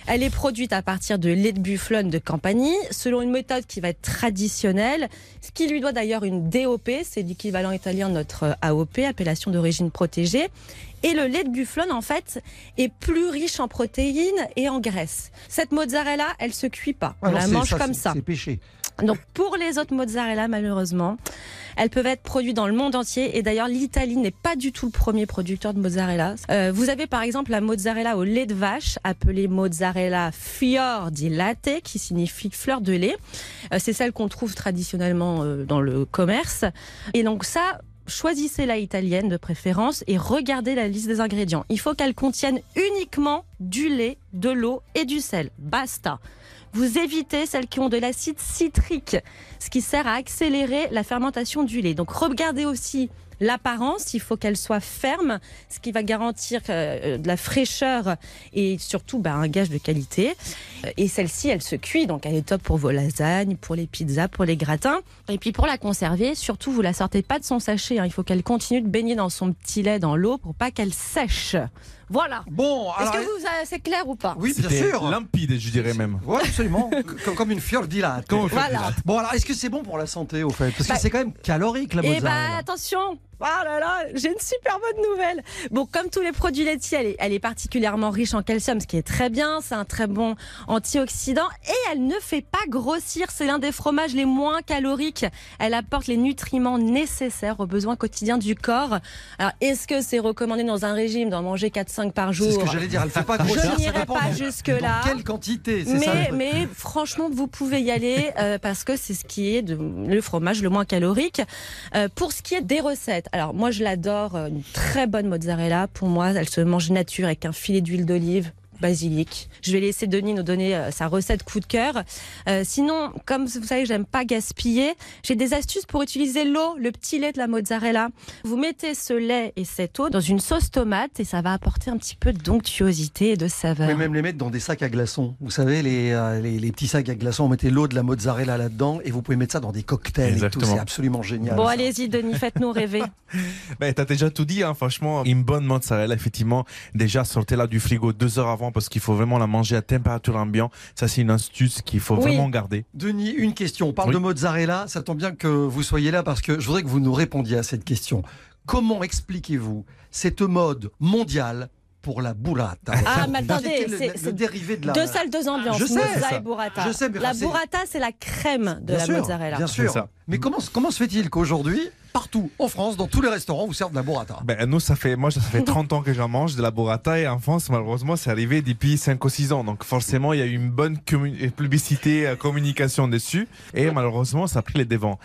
Elle est produite à partir de lait de bufflone de Campanie, selon une méthode qui va être traditionnelle, ce qui lui doit d'ailleurs une DOP, c'est l'équivalent italien de notre AOP, appellation d'origine protégée. Et le lait de bufflone, en fait, est plus riche en protéines et en graisse. Cette mozzarella, elle se cuit pas. On Ah non, la mange ça, comme ça. C'est péché. Donc pour les autres mozzarella, malheureusement, elles peuvent être produites dans le monde entier. Et d'ailleurs, l'Italie n'est pas du tout le premier producteur de mozzarella. Euh, vous avez par exemple la mozzarella au lait de vache, appelée mozzarella fior di latte, qui signifie fleur de lait. Euh, C'est celle qu'on trouve traditionnellement euh, dans le commerce. Et donc ça, choisissez la italienne de préférence et regardez la liste des ingrédients. Il faut qu'elle contienne uniquement du lait, de l'eau et du sel. Basta. Vous évitez celles qui ont de l'acide citrique, ce qui sert à accélérer la fermentation du lait. Donc regardez aussi l'apparence, il faut qu'elle soit ferme, ce qui va garantir euh, de la fraîcheur et surtout bah, un gage de qualité. Euh, Et celle-ci, elle se cuit, donc elle est top pour vos lasagnes, pour les pizzas, pour les gratins. Et puis pour la conserver, surtout vous la sortez pas de son sachet, hein. il faut qu'elle continue de baigner dans son petit lait dans l'eau pour pas qu'elle sèche. Voilà. Bon, Est-ce que vous c'est clair ou pas? Oui, bien sûr. limpide, je dirais même. Ouais, absolument. <laughs> comme, comme une di Voilà. Bon, alors, est-ce que c'est bon pour la santé, au fait? Parce que Bah, c'est quand même calorique, la Eh mozzarella. bah attention Oh là là, j'ai une super bonne nouvelle. Bon, comme tous les produits laitiers, elle est, elle est particulièrement riche en calcium, ce qui est très bien. C'est un très bon antioxydant et elle ne fait pas grossir. C'est l'un des fromages les moins caloriques. Elle apporte les nutriments nécessaires aux besoins quotidiens du corps. Alors, est-ce que c'est recommandé dans un régime d'en manger 4-5 par jour C'est ce que j'allais dire, elle fait pas grossir. Je n'irai pas jusque-là. Quelle quantité c'est ça, Mais, mais franchement, vous pouvez y aller euh, parce que c'est ce qui est de, le fromage le moins calorique. Euh, pour ce qui est des recettes, alors moi je l'adore, euh, une très bonne mozzarella. Pour moi, elle se mange nature avec un filet d'huile d'olive. Basilic. Je vais laisser Denis nous donner euh, sa recette coup de cœur. Euh, sinon, comme vous savez, j'aime pas gaspiller. J'ai des astuces pour utiliser l'eau, le petit lait de la mozzarella. Vous mettez ce lait et cette eau dans une sauce tomate et ça va apporter un petit peu d'onctuosité et de Vous saveur. pouvez même les mettre dans des sacs à glaçons. Vous savez, les, euh, les, les petits sacs à glaçons, on mettait l'eau de la mozzarella là-dedans et vous pouvez mettre ça dans des cocktails et tout. Exactement. C'est absolument génial. Bon, allez-y, Denis, faites-nous rêver. <laughs> Ben, t'as déjà tout dit, hein, franchement. Une bonne mozzarella, effectivement, déjà sortez-la du frigo deux heures avant parce qu'il faut vraiment la manger à température ambiante. Ça, c'est une astuce qu'il faut Oui. vraiment garder. Denis, une question. On parle Oui. de mozzarella. Ça tombe bien que vous soyez là parce que je voudrais que vous nous répondiez à cette question. Comment expliquez-vous cette mode mondiale pour la burrata? Ah, mais attendez, c'est dérivé de la. deux salles, deux ambiances. Je sais, mozza et burrata. Je sais, mais la burrata, c'est la crème de Bien la sûr, mozzarella. Bien sûr. C'est ça. Mais comment, comment se fait-il qu'aujourd'hui, partout en France, dans tous les restaurants, vous servent de la burrata Ben, nous, ça fait, moi, ça fait <laughs> 30 ans que j'en mange de la burrata et en France, malheureusement, c'est arrivé depuis 5 ou 6 ans. Donc, forcément, il y a eu une bonne commu- publicité, euh, communication dessus. Et malheureusement, ça a pris les devants.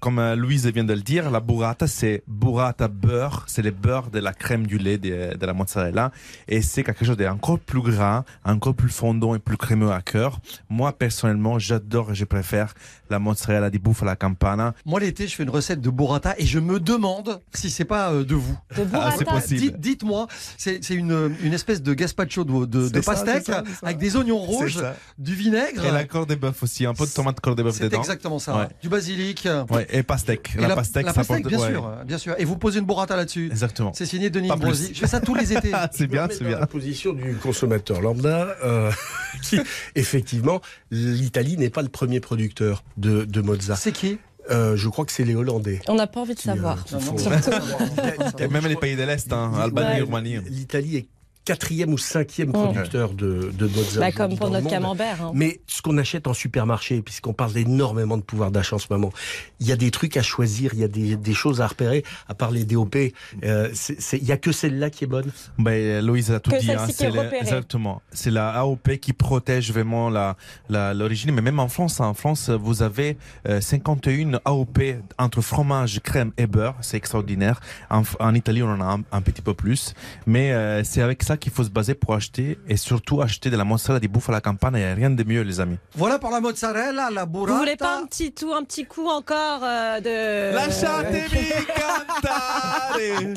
Comme euh, Louise vient de le dire, la burrata, c'est burrata beurre. C'est le beurre de la crème du lait de, de la mozzarella. Et c'est quelque chose d'encore plus gras, encore plus fondant et plus crémeux à cœur. Moi, personnellement, j'adore et je préfère la mozzarella di bufala campana. Moi, l'été, je fais une recette de burrata et je me demande si c'est pas euh, de vous. De. Ah, c'est possible. Dites- Dites-moi, c'est c'est une, une espèce de gazpacho de, de, de C'est ça, pastèque c'est ça, c'est ça. avec des oignons rouges, du vinaigre. Et la corde de bœuf aussi, un peu de tomate corde de bœuf C'est dedans. exactement ça. Ouais. Du basilic. Ouais, et pastèque. Et la, pastèque, la ça pastèque, porte- bien ouais. sûr, bien sûr. Et vous posez une burrata là-dessus. Exactement. C'est signé Denis plus. Je fais ça tous les étés. <laughs> C'est bien, c'est bien. la position du consommateur lambda, euh, <laughs> qui, effectivement, l'Italie n'est pas le premier producteur de, de mozza. C'est qui? Euh, Je crois que c'est les Hollandais. On n'a pas envie de qui, euh, savoir. font- <laughs> même les pays de l'Est, hein, Albanie, Ouais. Roumanie. L'Italie est quatrième ou cinquième Mm. producteur de, de. Bah, comme pour dans le notre monde. camembert. hein. Mais ce qu'on achète en supermarché, puisqu'on parle énormément de pouvoir d'achat en ce moment, il y a des trucs à choisir, il y a des, des choses à repérer, à part les DOP. euh, c'est- c'est- Il y a que celle-là qui est bonne. Ben, Louise a tout Que dit. hein, qui est c'est repérée. exactement. C'est la AOP qui protège vraiment la, la- l'origine. Mais même en France, hein, en France, vous avez euh, 51 AOP entre fromage, crème et beurre. C'est extraordinaire. En, en Italie, on en a un, un petit peu plus. Mais euh, c'est avec ça qu'il faut se baser pour acheter et surtout acheter de la mozzarella di bufala campana. Il n'y a rien de mieux, les amis. Voilà pour la mozzarella, la burrata. Vous voulez pas un petit tout, un petit coup encore euh, de. Lasciatemi cantare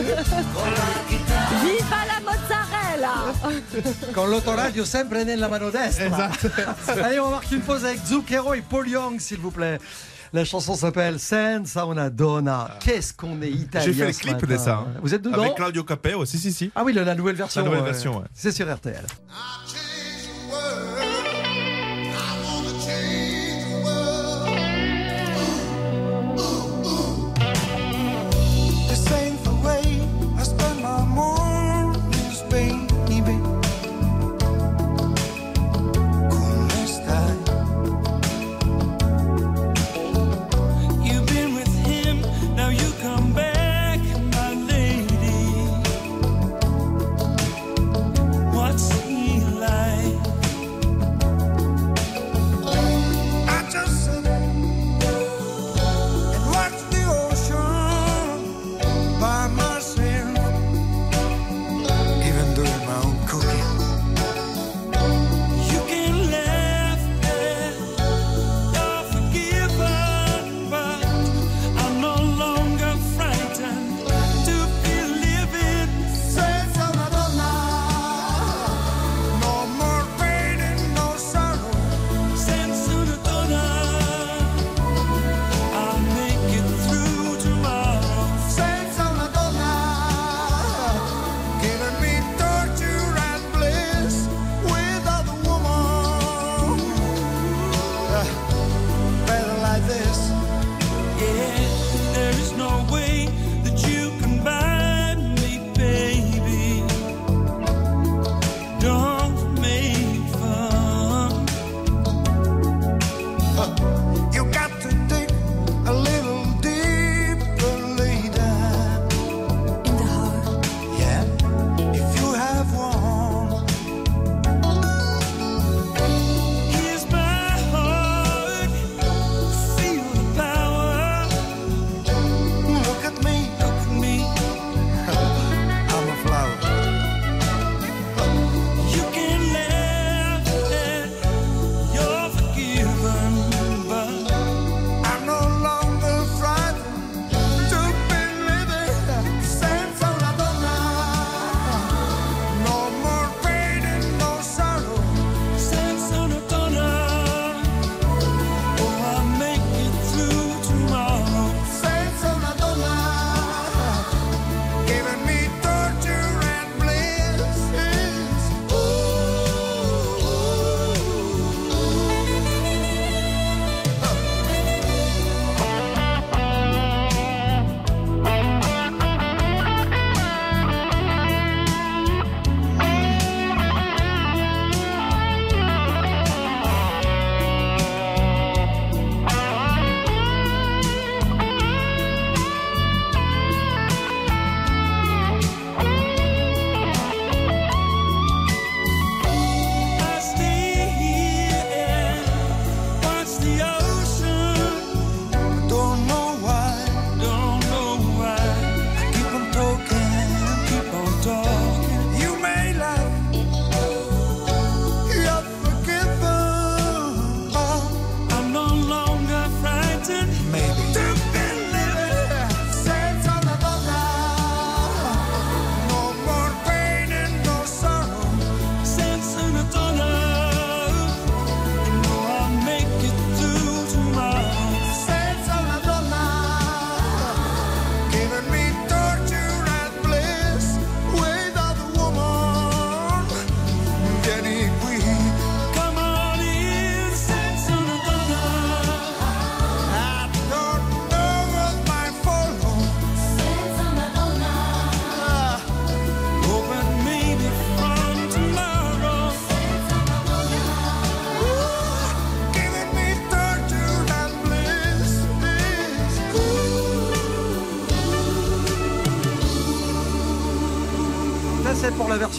<laughs> Viva la mozzarella <laughs> Con l'autoradio sempre nella mano destra. Allez, on marque une pause avec Zucchero et Paul Young, s'il vous plaît. La chanson s'appelle Senza una donna. Qu'est-ce qu'on est italien J'ai fait le clip de ça. hein. Vous êtes dedans Avec Claudio Capeo, si, si, si. Ah oui, le- la nouvelle version. La nouvelle version, ouais. C'est sur RTL.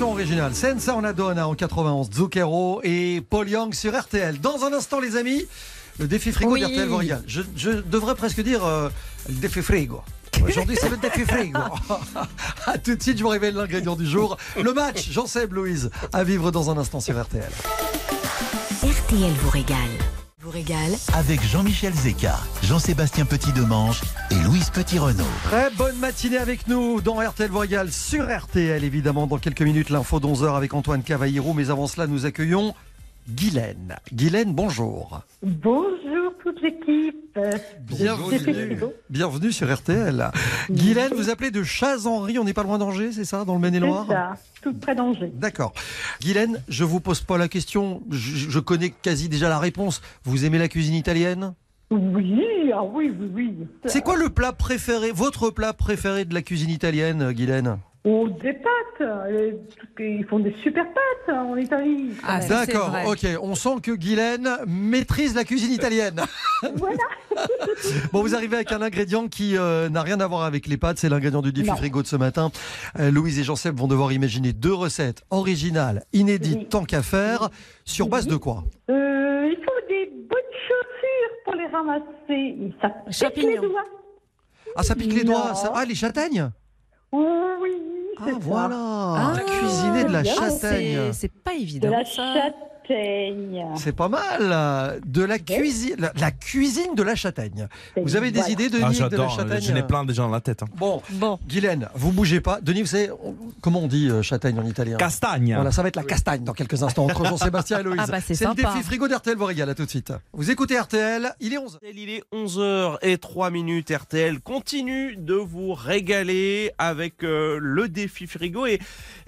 Version originale. Senza una donna en 91, Zucchero et Paul Young sur RTL. Dans un instant, les amis, le défi frigo Oui. d'RTL vous régale. Je, je devrais presque dire euh, le défi frigo. Aujourd'hui, c'est le défi frigo. <laughs> à tout de suite, je vous révèle l'ingrédient du jour. Le match, Jean-Seb Louise, à vivre dans un instant sur RTL. RTL vous régale. Vous régale Avec Jean-Michel Zeka, Jean-Sébastien Petit-Demange et Louise Petit-Renault. Très bonne matinée avec nous dans RTL Voyal sur RTL évidemment dans quelques minutes l'info d'11h avec Antoine Cavallero mais avant cela nous accueillons Guylaine. Guylaine bonjour. Bonjour toute l'équipe. Bienvenue. Bienvenue sur RTL. Guylaine vous appelez de Chaz-Henri, on n'est pas loin d'Angers c'est ça dans le Maine-et-Loire C'est ça, tout près d'Angers. D'accord. Guylaine, je vous pose pas la question, je, je connais quasi déjà la réponse. Vous aimez la cuisine italienne? Oui, ah oui, oui, oui. C'est quoi le plat préféré, votre plat préféré de la cuisine italienne, Guylaine? Oh, des pâtes. Ils font des super pâtes en Italie. Ah, D'accord, ok. On sent que Guylaine maîtrise la cuisine italienne. <laughs> Voilà. <laughs> bon, vous arrivez avec un ingrédient qui euh, n'a rien à voir avec les pâtes. C'est l'ingrédient du défi Non. frigo de ce matin. Euh, Louise et Jean-Seb vont devoir imaginer deux recettes originales, inédites, Oui. tant qu'à faire. Sur base de quoi? Euh, il faut des bonnes chaussures pour les ramasser. Ça pique les doigts. Ah, ça pique les doigts. Ça- Ah, les châtaignes? Oui, Ah, ça. voilà. Ah. Cuisiner de la châtaigne. c'est- pas De évident. la ça. châtaigne. C'est pas mal. De la cuisine, la, la cuisine de la châtaigne. Vous avez des Voilà. idées, Denis, Ah, de la j'adore, châtaigne j'en ai plein déjà dans la tête. hein. Bon, Bon, Guylaine, vous bougez pas. Denis, vous savez, on- comment on dit euh, châtaigne en italien Castagne. Voilà, ça va être la castagne dans quelques instants entre Jean-Sébastien <laughs> et Loïse. Ah bah, c'est le défi frigo d'RTL vous régale, à tout de suite. Vous écoutez RTL, il est 11 Il est 11h et 3 minutes. RTL continue de vous régaler avec euh, le défi frigo et,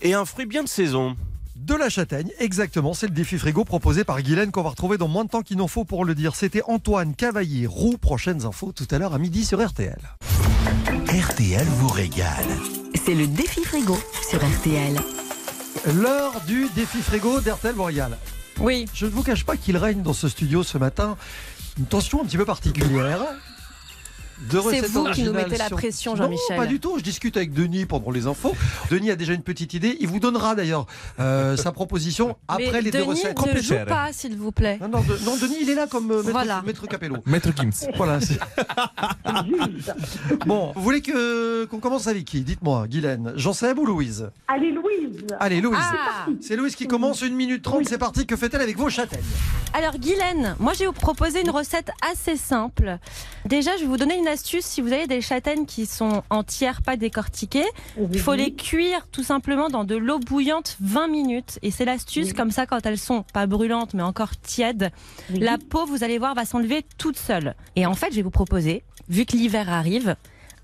et un fruit bien de saison. De la châtaigne, exactement, c'est le défi frigo proposé par Guylaine qu'on va retrouver dans moins de temps qu'il n'en faut pour le dire. C'était Antoine Cavaillé Roux, prochaines infos tout à l'heure à midi sur RTL. RTL vous régale. C'est le défi frigo sur RTL. L'heure du défi frigo d'RTL vous régale. oui. Je ne vous cache pas qu'il règne dans ce studio ce matin une tension un petit peu particulière. De C'est vous qui nous mettez la sur- pression, Non, Jean-Michel. pas du tout. Je discute avec Denis pendant les infos. <laughs> Denis a déjà une petite idée. Il vous donnera d'ailleurs euh, sa proposition <laughs> après Mais les deux Denis recettes. ne joue pas, s'il vous plaît. Non, non, de- non, Denis, il est là comme euh, maître, Voilà. maître Capello. <laughs> Maître Gims. Voilà. bon, vous voulez que qu'on commence avec qui? Dites-moi, Guylaine. Jean-Seb ou Louise Allez, Louise. Allez, Louise. Ah. C'est Louise qui commence. Une minute trente. C'est parti. Que fait-elle avec vos châtaignes? Alors Guylaine, moi je vais vous proposer une recette assez simple. Déjà, je vais vous donner une astuce. Si vous avez des châtaignes qui sont entières, pas décortiquées, il faut les cuire tout simplement dans de l'eau bouillante 20 minutes. Et c'est l'astuce, Oui. comme ça quand elles sont pas brûlantes mais encore tièdes, Oui. la peau, vous allez voir, va s'enlever toute seule. Et en fait, je vais vous proposer, vu que l'hiver arrive,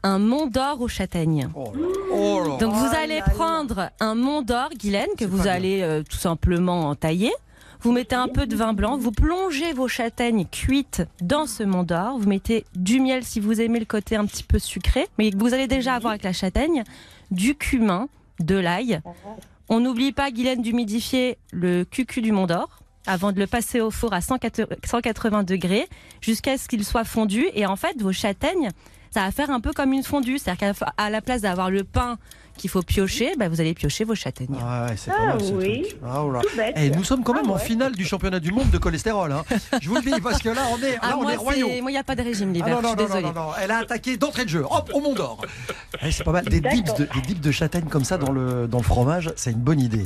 un mont d'or aux châtaignes. Oh là. Oh là. Donc vous Oh allez prendre un mont d'or, Guylaine, que vous allez euh, tout simplement tailler. Vous mettez un peu de vin blanc, vous plongez vos châtaignes cuites dans ce mont d'or, vous mettez du miel si vous aimez le côté un petit peu sucré, mais que vous allez déjà avoir avec la châtaigne, du cumin, de l'ail. On n'oublie pas, Guylaine, d'humidifier le cucu du mont d'or avant de le passer au four à 180 degrés jusqu'à ce qu'il soit fondu. Et en fait, vos châtaignes, ça va faire un peu comme une fondue. C'est-à-dire qu'à la place d'avoir le pain qu'il faut piocher, bah, vous allez piocher vos châtaignes. Ah ouais, c'est pas Ah mal ce oui. truc. Ah, oh là. Et nous sommes quand même Ah en ouais. finale du championnat du monde de cholestérol. hein. Je vous le dis parce que là on est, là, on moi, est royaux. c'est- moi, il n'y a pas de régime Ah l'hiver, non, non, je suis non, non, désolée. non, non, elle a attaqué d'entrée de jeu. Hop, au Mont d'Or. Eh, c'est pas mal. Des dips, de, des dips de châtaigne comme ça dans le, dans le fromage, c'est une bonne idée.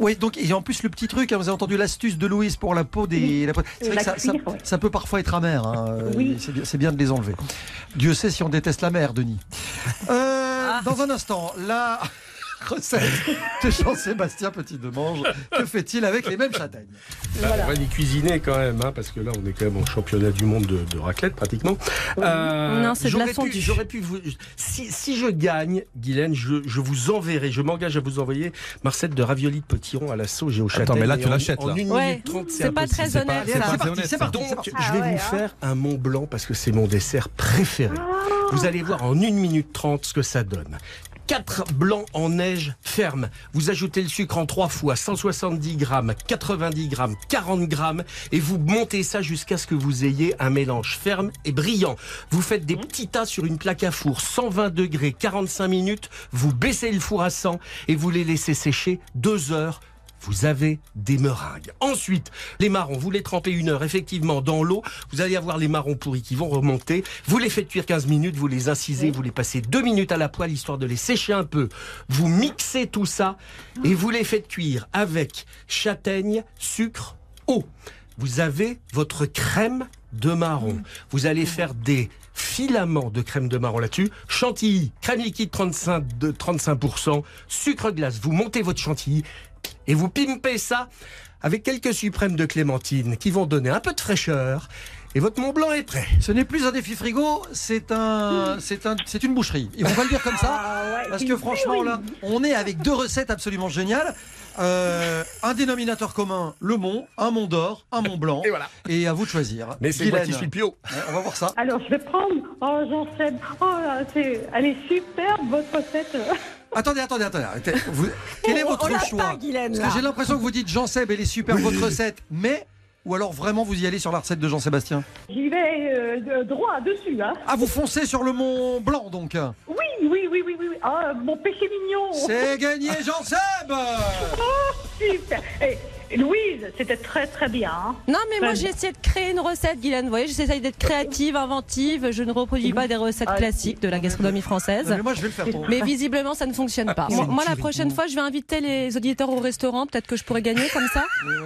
Oui, donc, et en plus, le petit truc, hein, vous avez entendu l'astuce de Louise pour la peau des. la peau- C'est vrai La que ça, ça- cuire, ouais. ça peut parfois être amer. hein, euh, Oui. C'est bien, c'est bien de les enlever. Dieu sait si on déteste la mer, Denis. Euh, Dans un instant, <laughs> la recette de Jean-Sébastien Petit-Demange. Que fait-il avec les mêmes châtaignes? Bah, On va les cuisiner quand même, hein, parce que là, on est quand même en championnat du monde de, de raclette pratiquement. Euh, Non, c'est de la fondue. J'aurais pu vous. Si, si je gagne, Guylaine, je, je vous enverrai, je m'engage à vous envoyer ma recette de raviolis de potiron à la sauge et au châtaigne. mais là, tu en- l'achètes, En là. une Ouais, minute trente, c'est pas très honnête, c'est C'est parti. Donc, c'est parti. je vais vous faire un Mont Blanc parce que c'est mon dessert préféré. Vous allez voir en 1 minute 30 ce que ça donne. 4 blancs en neige ferme. Vous ajoutez le sucre en 3 fois, 170 grammes, 90 grammes, 40 grammes, et vous montez ça jusqu'à ce que vous ayez un mélange ferme et brillant. Vous faites des petits tas sur une plaque à four, 120 degrés, 45 minutes, vous baissez le four à 100 et vous les laissez sécher 2 heures vous avez des meringues. Ensuite, les marrons, vous les trempez une heure effectivement dans l'eau. Vous allez avoir les marrons pourris qui vont remonter. Vous les faites cuire 15 minutes, vous les incisez, vous les passez 2 minutes à la poêle histoire de les sécher un peu. Vous mixez tout ça et vous les faites cuire avec châtaigne, sucre, eau. Vous avez votre crème de marron. Vous allez faire des filaments de crème de marron là-dessus. Chantilly, crème liquide 35 de 35%, sucre glace. Vous montez votre chantilly et vous pimpez ça avec quelques suprêmes de clémentine qui vont donner un peu de fraîcheur. Et votre Mont Blanc est prêt. Ce n'est plus un défi frigo, c'est un, c'est un, c'est une boucherie. Et on va le dire comme ça, parce que franchement là, on est avec deux recettes absolument géniales. Euh, un dénominateur commun, le Mont, un Mont d'Or, un Mont Blanc. Et voilà. Et à vous de choisir. Mais c'est moi qui suis le haut. Ouais, on va voir ça. Alors, je vais prendre. Oh, j'en sais. Oh, là, c'est... Elle est superbe, votre recette. Attendez, attendez, attendez. Vous- quel est votre on choix pas, Guylaine, Parce là. que j'ai l'impression que vous dites Jean Seb, elle est super votre recette, mais ou alors vraiment vous y allez sur la recette de Jean-Sébastien J'y vais euh, droit dessus. Hein. Ah, vous foncez sur le Mont Blanc donc Oui, oui, oui, oui, oui. Ah, mon péché mignon. C'est gagné Jean Seb Oh, super. Et Louise, c'était très, très bien. hein. Non, mais moi j'ai essayé de créer une recette, Guylaine. Vous voyez, j'essaie d'être créative, inventive. Je ne reproduis pas des recettes Ah, classiques de la gastronomie française. Non, mais moi je vais le faire pour. Mais visiblement, ça ne fonctionne pas. Moi, la prochaine fois, je vais inviter les auditeurs au restaurant. Peut-être que je pourrais gagner comme ça.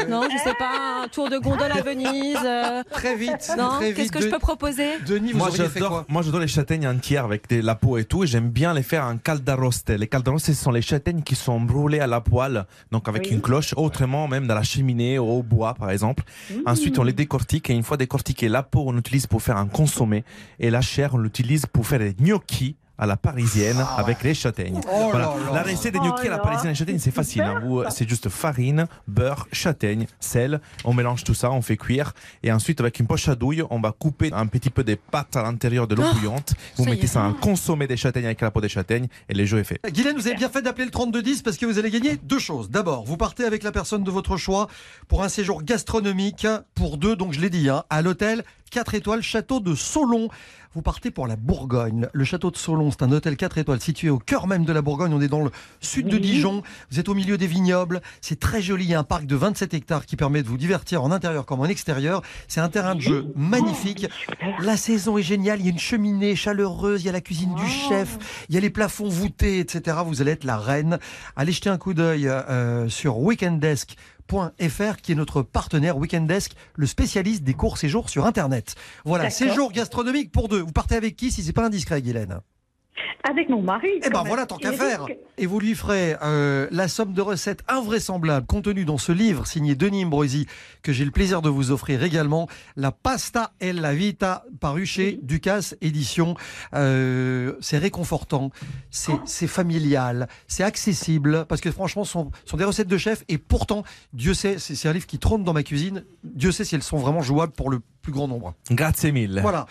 Non, je sais pas, un tour de gondole à Venise. euh, Très vite, Non, qu'est-ce que je peux proposer Denis, vous Moi auriez fait j'adore, quoi moi j'adore les châtaignes entières avec des- la peau et tout et j'aime bien les faire en caldaroste. Les caldaroste ce sont les châtaignes qui sont brûlées à la poêle, donc avec Oui. une cloche, autrement même dans la cheminée au bois par exemple. Ensuite on les décortique et une fois décortiquées, la peau on l'utilise pour faire un consommé. Et la chair on l'utilise pour faire des gnocchis à la parisienne avec les châtaignes. Oh voilà. là là. La recette des gnocchis à la Oh parisienne et châtaignes c'est facile. hein. Vous, C'est juste farine, beurre, châtaigne, sel. On mélange tout ça, on fait cuire et ensuite avec une poche à douille, on va couper un petit peu des pâtes à l'intérieur de l'eau Oh, bouillante. Vous mettez ça en consommé des châtaignes avec la peau des châtaignes et le jeu est fait. Guylaine, vous avez bien fait d'appeler le 3210 parce que vous allez gagner deux choses. D'abord, vous partez avec la personne de votre choix pour un séjour gastronomique pour deux, donc je l'ai dit, hein, à l'hôtel 4 étoiles Château de Solon. Vous partez pour la Bourgogne. Le château de Solon, c'est un hôtel 4 étoiles situé au cœur même de la Bourgogne. On est dans le sud de Dijon. Vous êtes au milieu des vignobles. C'est très joli. Il y a un parc de 27 hectares qui permet de vous divertir en intérieur comme en extérieur. C'est un terrain de jeu magnifique. La saison est géniale. Il y a une cheminée chaleureuse. Il y a la cuisine du chef. Il y a les plafonds voûtés, etc. Vous allez être la reine. Allez jeter un coup d'œil euh, sur qui est notre partenaire Weekendesk, le spécialiste des courts séjours sur Internet. Voilà, séjour gastronomique pour deux. Vous partez avec qui si c'est pas indiscret, Guylaine? Avec mon mari. Eh ben voilà, tant qu'à faire. Et vous lui ferez euh, la somme de recettes invraisemblables contenue dans ce livre signé Denis Imbroisi que j'ai le plaisir de vous offrir également. La pasta e la vita paru chez Ducasse Édition. Euh, c'est réconfortant, c'est c'est familial, c'est accessible parce que franchement, ce sont, sont des recettes de chef et pourtant, Dieu sait, c'est c'est un livre qui trône dans ma cuisine. Dieu sait si elles sont vraiment jouables pour le plus grand nombre. Grazie mille. Voilà.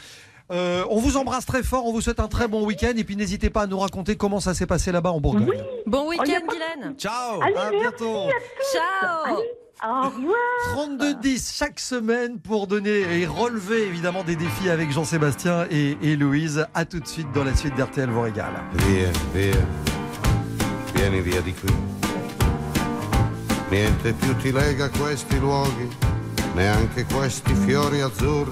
Euh, on vous embrasse très fort, on vous souhaite un très bon week-end et puis n'hésitez pas à nous raconter comment ça s'est passé là-bas en Bourgogne. Bon Oh, week-end, pas- Guylaine. Ciao Allez, À bientôt. Ciao. Au revoir. 32-10 chaque semaine pour donner et relever évidemment des défis avec Jean-Sébastien et, et Louise. À tout de suite dans la suite d'RTL vous régale. Via, via, vieni via di qui. Niente più ti lega questi luoghi, neanche questi fiori azzurri.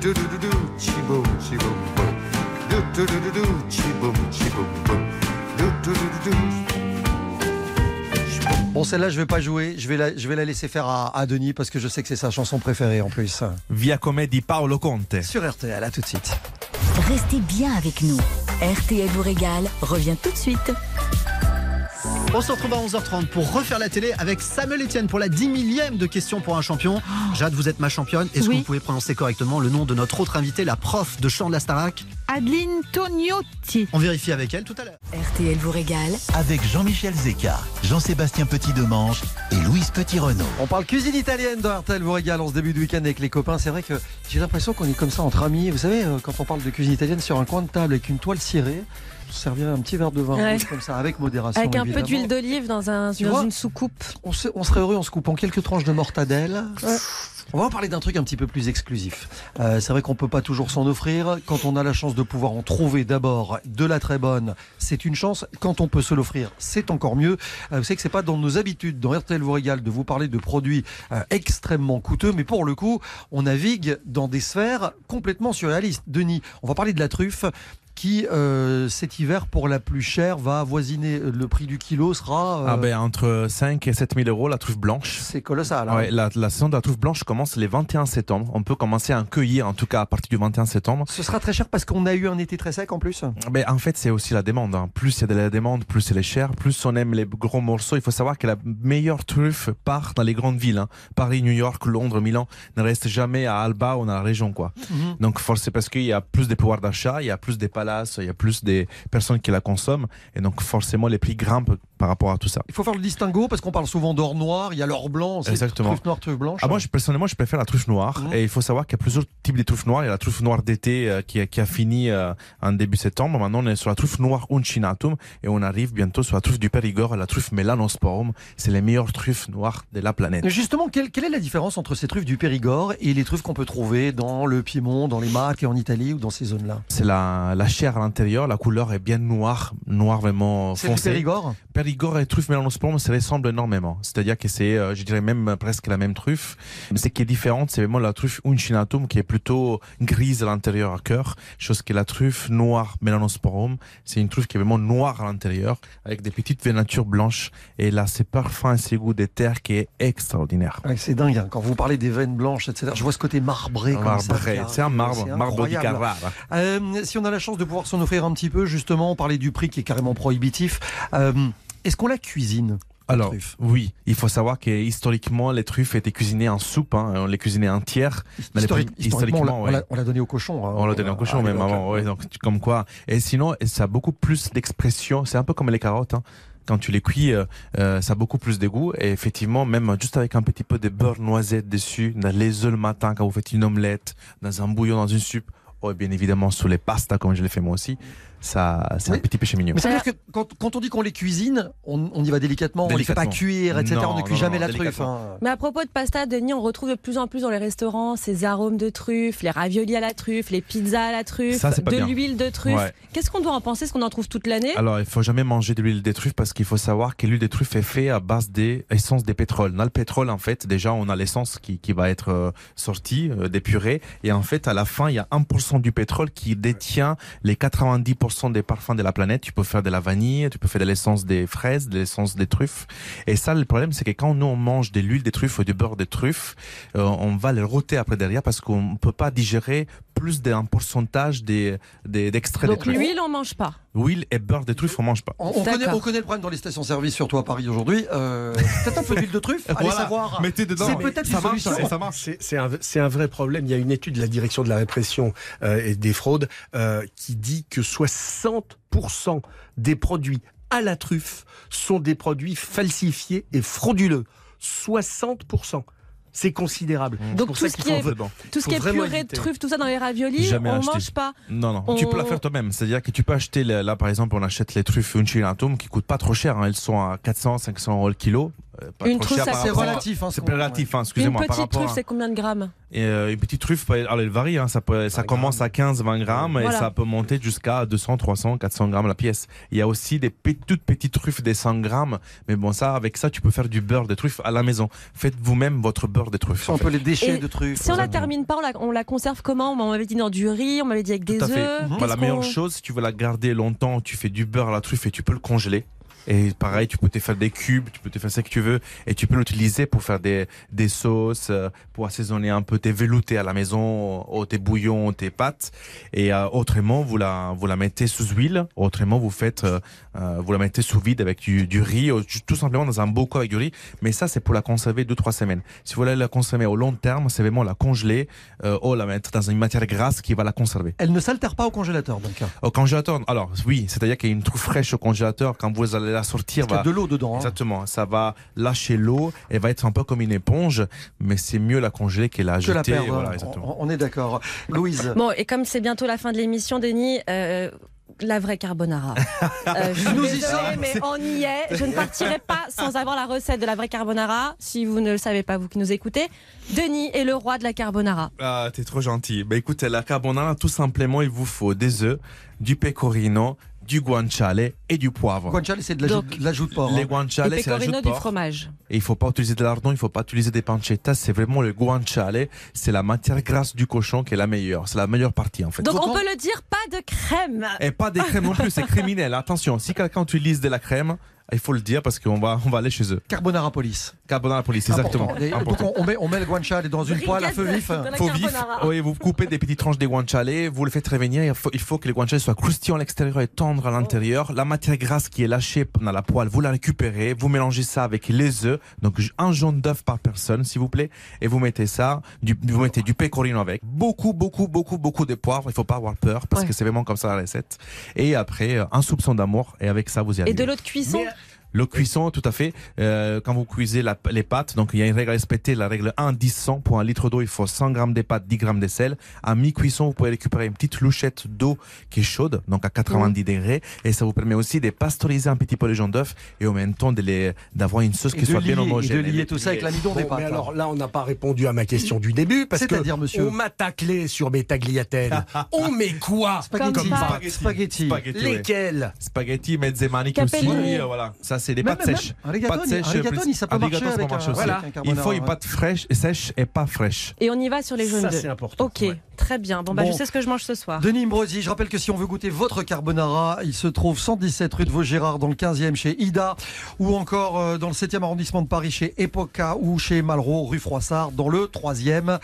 Do do do do do, chi boom, chi boom boom. Do do do do do, chi boom, chi boom boom. Do do do do do. Bon, celle-là, je vais pas jouer. Je vais la, je vais la laisser faire à, à Denis parce que je sais que c'est sa chanson préférée en plus. Via come di Paolo Conte. Sur RTL, à tout de suite. Restez bien avec nous. RTL vous régale revient tout de suite. On se retrouve à 11h30 pour refaire la télé avec Samuel Etienne pour la 10 millième de question pour un champion. Jade, vous êtes ma championne. Est-ce que vous pouvez prononcer correctement le nom de notre autre invitée, la prof de chant de la Starac Adeline Tognotti. On vérifie avec elle tout à l'heure. RTL vous régale. Avec Jean-Michel Zeka, Jean-Sébastien Petit-Demange et Louise Petit-Renaud. On parle cuisine italienne dans RTL vous régale en ce début de week-end avec les copains. C'est vrai que j'ai l'impression qu'on est comme ça entre amis. Vous savez, euh, quand on parle de cuisine italienne sur un coin de table avec une toile cirée, on se servirait un petit verre de vin Ouais. comme ça avec modération. Avec un peu d'huile d'olive dans, un, dans vois une soucoupe. On, se- on serait heureux en se coupant quelques tranches de mortadelle. On va en parler d'un truc un petit peu plus exclusif. Euh, c'est vrai qu'on peut pas toujours s'en offrir. Quand on a la chance de pouvoir en trouver d'abord de la très bonne, c'est une chance. Quand on peut se l'offrir, c'est encore mieux. Euh, vous savez que c'est pas dans nos habitudes, dans RTL vous régale, de vous parler de produits euh, extrêmement coûteux, mais pour le coup, on navigue dans des sphères complètement surréalistes. Denis, on va parler de la truffe qui euh, cet hiver pour la plus chère va avoisiner euh, le prix du kilo sera euh, Ah ben, entre 5 et 7 000 euros, la truffe blanche. c'est colossal. hein. Ouais, la, la saison de la truffe blanche commence les 21 septembre. On peut commencer à en cueillir, en tout cas à partir du 21 septembre. Ce sera très cher parce qu'on a eu un été très sec en plus. Mais en fait, c'est aussi la demande. hein. Plus il y a de la demande, plus elle est chère. Plus on aime les gros morceaux. Il faut savoir que la meilleure truffe part dans les grandes villes. hein. Paris, New York, Londres, Milan ne reste jamais à Alba ou dans la région. quoi. Mhm. Donc forcément, c'est parce qu'il y a plus de pouvoir d'achat, il y a plus des il y a plus des personnes qui la consomment. Et donc forcément, les prix grimpent par rapport à tout ça. Il faut faire le distinguo parce qu'on parle souvent d'or noir, il y a l'or blanc, c'est Exactement. truffe noire, truffe blanche. Ah, moi, je, personnellement, je préfère la truffe noire. Mhm. Et il faut savoir qu'il y a plusieurs types de truffes noires. Il y a la truffe noire d'été euh, qui, a- qui a fini euh, en début septembre. Maintenant, on est sur la truffe noire uncinatum et on arrive bientôt sur la truffe du Périgord, la truffe melanosporum. C'est les meilleures truffes noires de la planète. Mais Justement, quelle, quelle est la différence entre ces truffes du Périgord et les truffes qu'on peut trouver dans le Piémont, dans les Marques et en Italie ou dans ces zones-là? C'est la, la chair à l'intérieur, la couleur est bien noire, noir vraiment C'est du foncé. Périgord? Périgord et truffe melanosporum se ressemblent énormément. C'est-à-dire que c'est, euh, je dirais même euh, presque la même truffe. Mais ce qui est différent, c'est vraiment la truffe uncinatum qui est plutôt grise à l'intérieur à cœur. Chose que la truffe noire melanosporum, c'est une truffe qui est vraiment noire à l'intérieur avec des petites vénatures blanches. Et là, c'est parfum et c'est goût des terres qui est extraordinaire. Ouais, C'est dingue, hein. quand vous parlez des veines blanches, etc. Je vois ce côté marbré. comme Marbré, c'est un marbre, marbre. Carrara. Euh, si on a la chance de pouvoir s'en offrir un petit peu, justement, on parlait du prix qui est carrément prohibitif. Euh, Est-ce qu'on la cuisine Alors, oui, il faut savoir que historiquement, les truffes étaient cuisinées en soupe, hein, on les cuisinait entières. Dans les Historique- prix- historiquement, on l'a- ouais. donné au cochon. hein. On l'a donné au cochon à même avant, ouais, donc comme quoi. Et sinon, ça a beaucoup plus d'expression. C'est un peu comme les carottes. hein. Quand tu les cuis, euh, euh, ça a beaucoup plus de goût. Et effectivement, même juste avec un petit peu de beurre noisette dessus, dans les œufs le matin quand vous faites une omelette, dans un bouillon, dans une soupe, ou bien évidemment sous les pastas comme je l'ai fait moi aussi, ça c'est un petit péché mignon. Mais ça veut dire que quand, quand on dit qu'on les cuisine, on, on y va délicatement, on ne les fait pas cuire, etc. Non, on ne cuit non, jamais non, la truffe. hein. Mais à propos de pasta, Denis, on retrouve de plus en plus dans les restaurants ces arômes de truffe, les raviolis à la truffe, les pizzas à la truffe, Ça, de l'huile de truffe. Ouais. Qu'est-ce qu'on doit en penser Est-ce qu'on en trouve toute l'année? Alors, il faut jamais manger de l'huile de truffe parce qu'il faut savoir que l'huile de truffe est faite à base des essences des pétroles. Dans le pétrole, en fait, déjà, on a l'essence qui, qui va être euh, sortie, euh, dépurée. Et en fait, à la fin, il y a 1% du pétrole qui détient les 90% des parfums de la planète. Tu peux faire de la vanille, tu peux faire de l'essence des fraises, de l'essence des truffes. Et ça, le problème, c'est que quand nous, on mange de l'huile de truffe ou du beurre de truffe, euh, on va le roter après derrière parce qu'on ne peut pas digérer plus d'un pourcentage des, des, d'extraits de Donc truffe. l'huile, on mange pas. Huile et beurre de truffe, on mange pas. On, on connaît, on connaît le problème dans les stations-service, surtout à Paris aujourd'hui. Euh, peut-être un peu d'huile de truffe, <laughs> allez Voilà. savoir. Mettez dedans. C'est Mais peut-être ça une marche, ça marche. C'est- C'est un, c'est un vrai problème. Il y a une étude de la direction de la répression euh, et des fraudes euh, qui dit que 60% des produits à la truffe sont des produits falsifiés et frauduleux. 60%. C'est considérable. C'est Donc tout ce qui est, tout ce qui est purée de éviter. truffe, tout ça dans les raviolis, Jamais on acheté. mange pas. Non, non, On- tu peux la faire toi-même. C'est-à-dire que tu peux acheter, là, là, par exemple, on achète les truffes Uncinatum qui coûtent pas trop cher. hein. Elles sont à 400, 500 euros le kilo. Euh, pas Une trop truffe, relatif, hein, ce c'est relatif, hein, Une excusez-moi. par petite truffe, à- c'est combien de grammes Et, euh, une petite truffe, peut- alors, elle varie, hein, ça, peut, ça commence à 15, 20 grammes et Voilà. ça peut monter jusqu'à 200, 300, 400 grammes la pièce. Il y a aussi des toutes petites truffes des 100 grammes, mais bon, ça, avec ça, tu peux faire du beurre de truffe à la maison. Faites vous-même votre beurre de truffe. Ce sont en un peu fait. les déchets Et de truffes. Si on la termine pas, on la, on la conserve comment? On m'avait dit dans du riz, on m'avait dit avec des Tout œufs. Bah, Qu'est-ce la meilleure chose, si tu veux la garder longtemps, tu fais du beurre à la truffe et tu peux le congeler. Et pareil, tu peux te faire des cubes, tu peux te faire ce que tu veux, et tu peux l'utiliser pour faire des, des sauces, euh, pour assaisonner un peu tes veloutés à la maison, ou tes bouillons, tes pâtes. Et euh, autrement, vous la, vous la mettez sous huile. Autrement, vous faites, euh, euh, vous la mettez sous vide avec du, du riz, ou tout simplement dans un bocaux avec du riz. Mais ça, c'est pour la conserver deux trois semaines. Si vous voulez la conserver au long terme, c'est vraiment la congeler euh, ou la mettre dans une matière grasse qui va la conserver. Elle ne s'altère pas au congélateur, donc. Au congélateur, alors oui, c'est-à-dire qu'il y a une truffe fraîche au congélateur, quand vous allez la sortir, Parce qu'il y a va- de l'eau dedans. hein. Exactement, ça va lâcher l'eau, elle va être un peu comme une éponge, mais c'est mieux la congeler que la Que la jeter. perdre. voilà, exactement. on, on est d'accord. <laughs> Louise. Bon, et comme c'est bientôt la fin de l'émission, Denis, euh, la vraie carbonara. <laughs> Euh, je suis Nous y désolée, sommes. mais on y est. Je ne partirai pas sans avoir la recette de la vraie carbonara. Si vous ne le savez pas, vous qui nous écoutez, Denis est le roi de la carbonara. Ah, t'es trop gentil. Bah écoutez, la carbonara, tout simplement, il vous faut des œufs, du pecorino, du guanciale et du poivre. Guanciale, c'est de l'ajout Donc, de de porc. Les hein. guanciale, c'est l'ajout de du porc. fromage. Et il faut pas utiliser de lardon, il faut pas utiliser des pancettas, c'est vraiment le guanciale, c'est la matière grasse du cochon qui est la meilleure, c'est la meilleure partie en fait. Donc on peut le dire, pas de crème. Et pas des crèmes non plus, c'est criminel. Attention, si quelqu'un utilise de la crème, il faut le dire parce qu'on va, on va aller chez eux. Carbonara police. Carbonara police, exactement. Important. Donc on, met, on met le guanciale dans une poêle à feu vif. de Faut vif. Oui, vous coupez des petites tranches de guanciale, vous le faites revenir. Il faut, il faut que les guanciale soient croustillants à l'extérieur et tendres à l'intérieur. La matière grasse qui est lâchée dans la poêle, vous la récupérez. Vous mélangez ça avec les œufs. Donc un jaune d'œuf par personne, s'il vous plaît. Et vous mettez ça, du, vous mettez du pecorino avec. Beaucoup, beaucoup, beaucoup, beaucoup de poivre. Il faut pas avoir peur parce Ouais. que c'est vraiment comme ça la recette. Et après, euh, un soupçon d'amour. Et avec ça, vous y Et arrivez. de l'eau de cuisson? Le cuisson, tout à fait. Euh, quand vous cuisez la- les pâtes, donc il y a une règle à respecter, la règle 1, 10, 100. Pour un litre d'eau, il faut 100 grammes de pâtes, 10 grammes de sel. À mi-cuisson, vous pouvez récupérer une petite louchette d'eau qui est chaude, donc à 90 degrés. Et ça vous permet aussi de pasteuriser un petit peu les jaune d'œuf et en même temps d'avoir une sauce Et qui soit bien lier- et de homogène. lier tout ça avec l'amidon des pâtes. mais hein. alors là, on n'a pas répondu à ma question du début parce que C'est-à-dire, monsieur on m'a taclé sur mes tagliatelles. <laughs> on met quoi Spaghetti. Comme ça. pâtes Spaghetti. Lesquelles Spaghetti, mezzemaniche aussi. Euh, Voilà, ça c'est des Même- pâtes même sèches. Pâtes sèches, rigatoni, plus- ça peut marcher avec un- aussi. voilà, un Il faut une pâte fraîche, sèche et pas fraîche. Et on y va sur les jaunes Ça, c'est important. Ok, Ouais. très bien. Bon, bah, Bon. je sais ce que je mange ce soir. Denis Imbrosi, je rappelle que si on veut goûter votre carbonara, il se trouve 117 rue de Vaugirard dans le 15e chez Ida ou encore euh, dans le 7e arrondissement de Paris chez Epoca ou chez Malraux rue Froissart dans le 3e.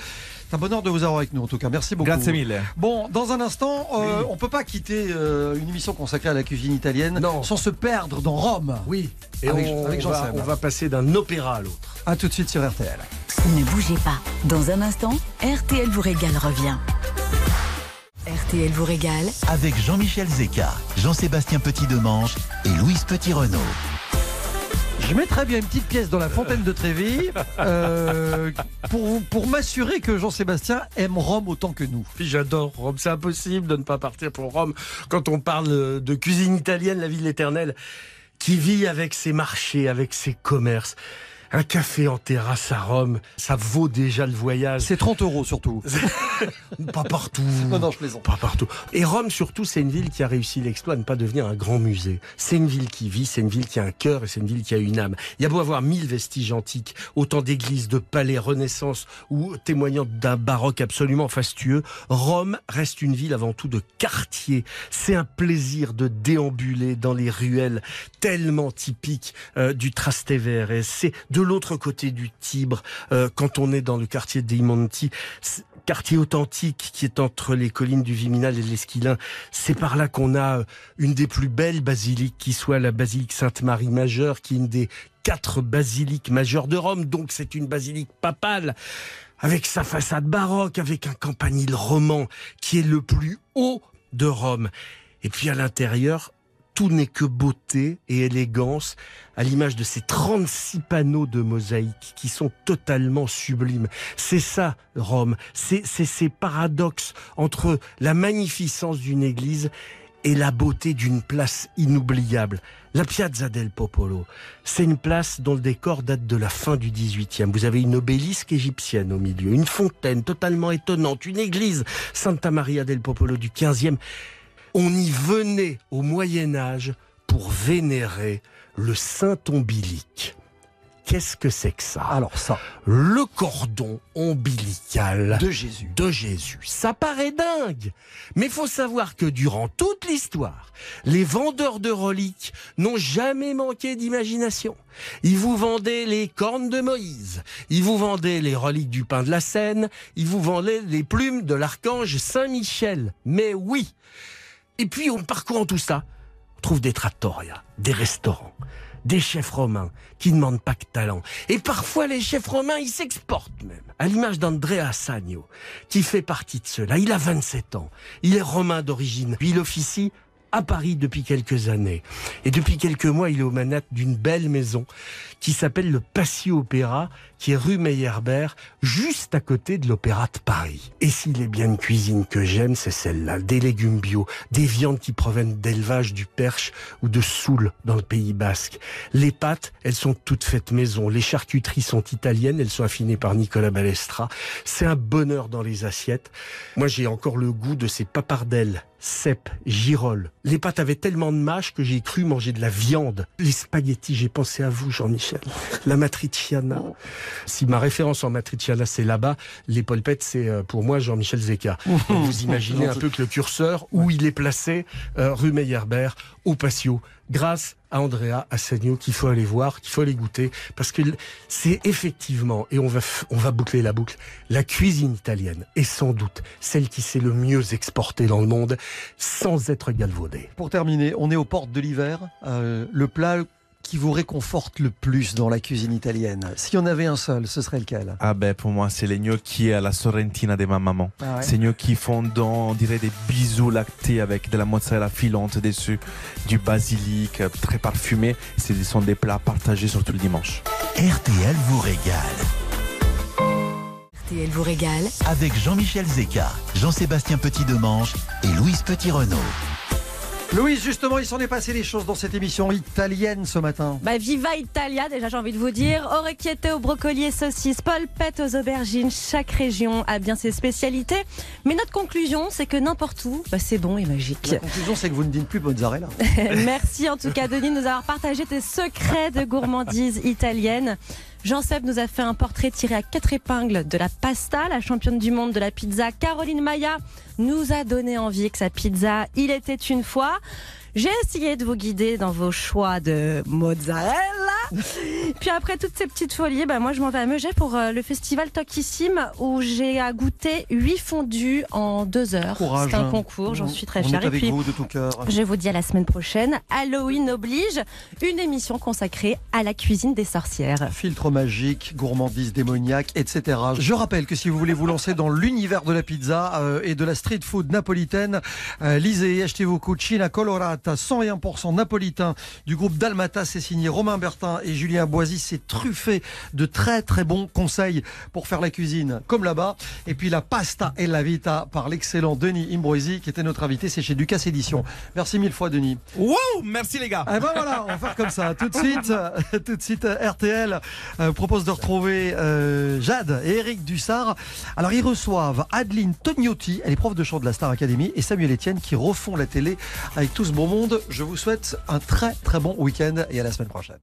C'est un bonheur de vous avoir avec nous en tout cas. Merci beaucoup. Grazie mille. Bon, dans un instant, euh, on peut pas quitter euh, une émission consacrée à la cuisine italienne Non. sans se perdre dans Rome. Oui. Et Avec- on, avec on va, on va passer d'un opéra à l'autre. À tout de suite sur RTL. Ne bougez pas. Dans un instant, RTL vous régale revient. RTL vous régale Avec Jean-Michel Zeka, Jean-Sébastien Petit-Demange et Louise Petit-Renault. Je mettrais bien une petite pièce dans la fontaine de Trévis euh, pour, m'assurer que Jean-Sébastien aime Rome autant que nous. Puis j'adore Rome. C'est impossible de ne pas partir pour Rome quand on parle de cuisine italienne, la ville éternelle, qui vit avec ses marchés, avec ses commerces. Un café en terrasse à Rome, ça vaut déjà le voyage. C'est 30 euros surtout. <laughs> pas partout. Non, non, je plaisante. Pas partout. Et Rome, surtout, c'est une ville qui a réussi l'exploit de ne pas devenir un grand musée. C'est une ville qui vit, c'est une ville qui a un cœur et c'est une ville qui a une âme. Il y a beau avoir mille vestiges antiques, autant d'églises, de palais, renaissance ou témoignant d'un baroque absolument fastueux, Rome reste une ville avant tout de quartier. C'est un plaisir de déambuler dans les ruelles tellement typiques euh, du Trastevere. Et c'est de l'autre côté du Tibre, euh, quand on est dans le quartier dei Monti, quartier authentique qui est entre les collines du Viminal et de l'Esquilin. C'est par là qu'on a euh, une des plus belles basiliques qui soit la basilique Sainte-Marie majeure, qui est une des quatre basiliques majeures de Rome. Donc c'est une basilique papale avec sa façade baroque, avec un campanile roman qui est le plus haut de Rome. Et puis à l'intérieur, tout n'est que beauté et élégance, à l'image de ces 36 panneaux de mosaïque qui sont totalement sublimes. C'est ça, Rome. C'est ces paradoxes entre la magnificence d'une église et la beauté d'une place inoubliable. La Piazza del Popolo, c'est une place dont le décor date de la fin du 18e. Vous avez une obélisque égyptienne au milieu, une fontaine totalement étonnante, une église Santa Maria del Popolo du 15e. On y venait au Moyen Âge pour vénérer le saint ombilique. Qu'est-ce que c'est que ça? Alors ça, le cordon ombilical de Jésus. de Jésus. Ça paraît dingue, mais faut savoir que durant toute l'histoire, les vendeurs de reliques n'ont jamais manqué d'imagination. Ils vous vendaient les cornes de Moïse, ils vous vendaient les reliques du pain de la Seine, ils vous vendaient les plumes de l'archange Saint-Michel. Mais oui. Et puis, en parcourant tout ça, on trouve des trattoria, des restaurants, des chefs romains qui ne demandent pas que talent. Et parfois, les chefs romains, ils s'exportent même. À l'image d'Andrea Sagno, qui fait partie de cela. Il a 27 ans. Il est romain d'origine. Puis il officie à Paris depuis quelques années. Et depuis quelques mois, il est aux manettes d'une belle maison qui s'appelle le Passio Opéra, qui est rue Meyerbeer, juste à côté de l'Opéra de Paris. Et s'il est bien une cuisine que j'aime, c'est celle-là. Des légumes bio, des viandes qui proviennent d'élevage du Perche ou de Soule dans le Pays Basque. Les pâtes, elles sont toutes faites maison. Les charcuteries sont italiennes, elles sont affinées par Nicolas Balestra. C'est un bonheur dans les assiettes. Moi, j'ai encore le goût de ces papardelles cèpes, girolles. Les pâtes avaient tellement de mâche que j'ai cru manger de la viande. Les spaghettis, j'ai pensé à vous, Jean-Michel. La matriciana. Si ma référence en matriciana, c'est là-bas, les polpettes, c'est euh, pour moi Jean-Michel Zeka. Vous imaginez un peu que le curseur, où il est placé, euh, rue Meyerbeer, au patio, grâce à Andrea Assegno qu'il faut aller voir, qu'il faut aller goûter, parce que c'est effectivement, et on va, on va boucler la boucle, la cuisine italienne est sans doute celle qui s'est le mieux exportée dans le monde sans être galvaudée. Pour terminer, on est aux portes de l'hiver. Euh, le plat qui vous réconforte le plus dans la cuisine italienne S'il y en avait un seul, ce serait lequel? Ah ben pour moi c'est les gnocchi à la sorrentina de ma maman. Ah ouais. Ces gnocchi fondants, on dirait des bisous lactés avec de la mozzarella filante dessus, du basilic euh, très parfumé. Ce sont des plats partagés surtout le dimanche. RTL vous régale. RTL vous régale Avec Jean-Michel Zeka, Jean-Sébastien Petit-Demange et Louise Petit-Renault. Louise, justement, il s'en est passé des choses dans cette émission italienne ce matin. Bah, viva Italia, déjà j'ai envie de vous dire. Orecchiette au brocoli et saucisses, polpette aux aubergines. Chaque région a bien ses spécialités. Mais notre conclusion, c'est que n'importe où, bah, c'est bon et magique. La conclusion, c'est que vous ne dites plus mozzarella. <laughs> Merci en tout cas, Denis, de nous avoir partagé tes secrets de gourmandise italienne. Jean-Seb nous a fait un portrait tiré à quatre épingles de la pasta, la championne du monde de la pizza. Caroline Maya nous a donné envie que sa pizza, il était une fois. J'ai essayé de vous guider dans vos choix de mozzarella. Puis après toutes ces petites folies, bah, moi je m'en vais à Megève pour euh, le festival Tokissime où j'ai à goûter 8 fondus en 2 heures. C'est un concours, j'en suis très fière. Et puis, vous de tout cœur. je vous dis à la semaine prochaine. Halloween oblige, une émission consacrée à la cuisine des sorcières. Filtre magique, gourmandise démoniaque, etc. Je rappelle que si vous voulez vous lancer dans l'univers de la pizza euh, et de la street food napolitaine, euh, lisez et achetez vos Cucina Colorata 101% napolitain du groupe Dalmata. C'est signé Romain Bertin et Julien Boisy. C'est truffé de très très bons conseils pour faire la cuisine comme là-bas. Et puis la pasta et la vita par l'excellent Denis Imbroisi qui était notre invité. C'est chez Ducasse Édition. Merci mille fois Denis. Wow, merci les gars. Eh ben voilà, on va faire comme ça. Tout de suite, <laughs> tout de suite, euh, RTL euh, propose de retrouver euh, Jade et Eric Dussard. Alors ils reçoivent Adeline Tognotti, elle est prof de chant de la Star Academy, et Samuel Etienne qui refont la télé avec tout ce beau Je vous souhaite un très très bon week-end et à la semaine prochaine.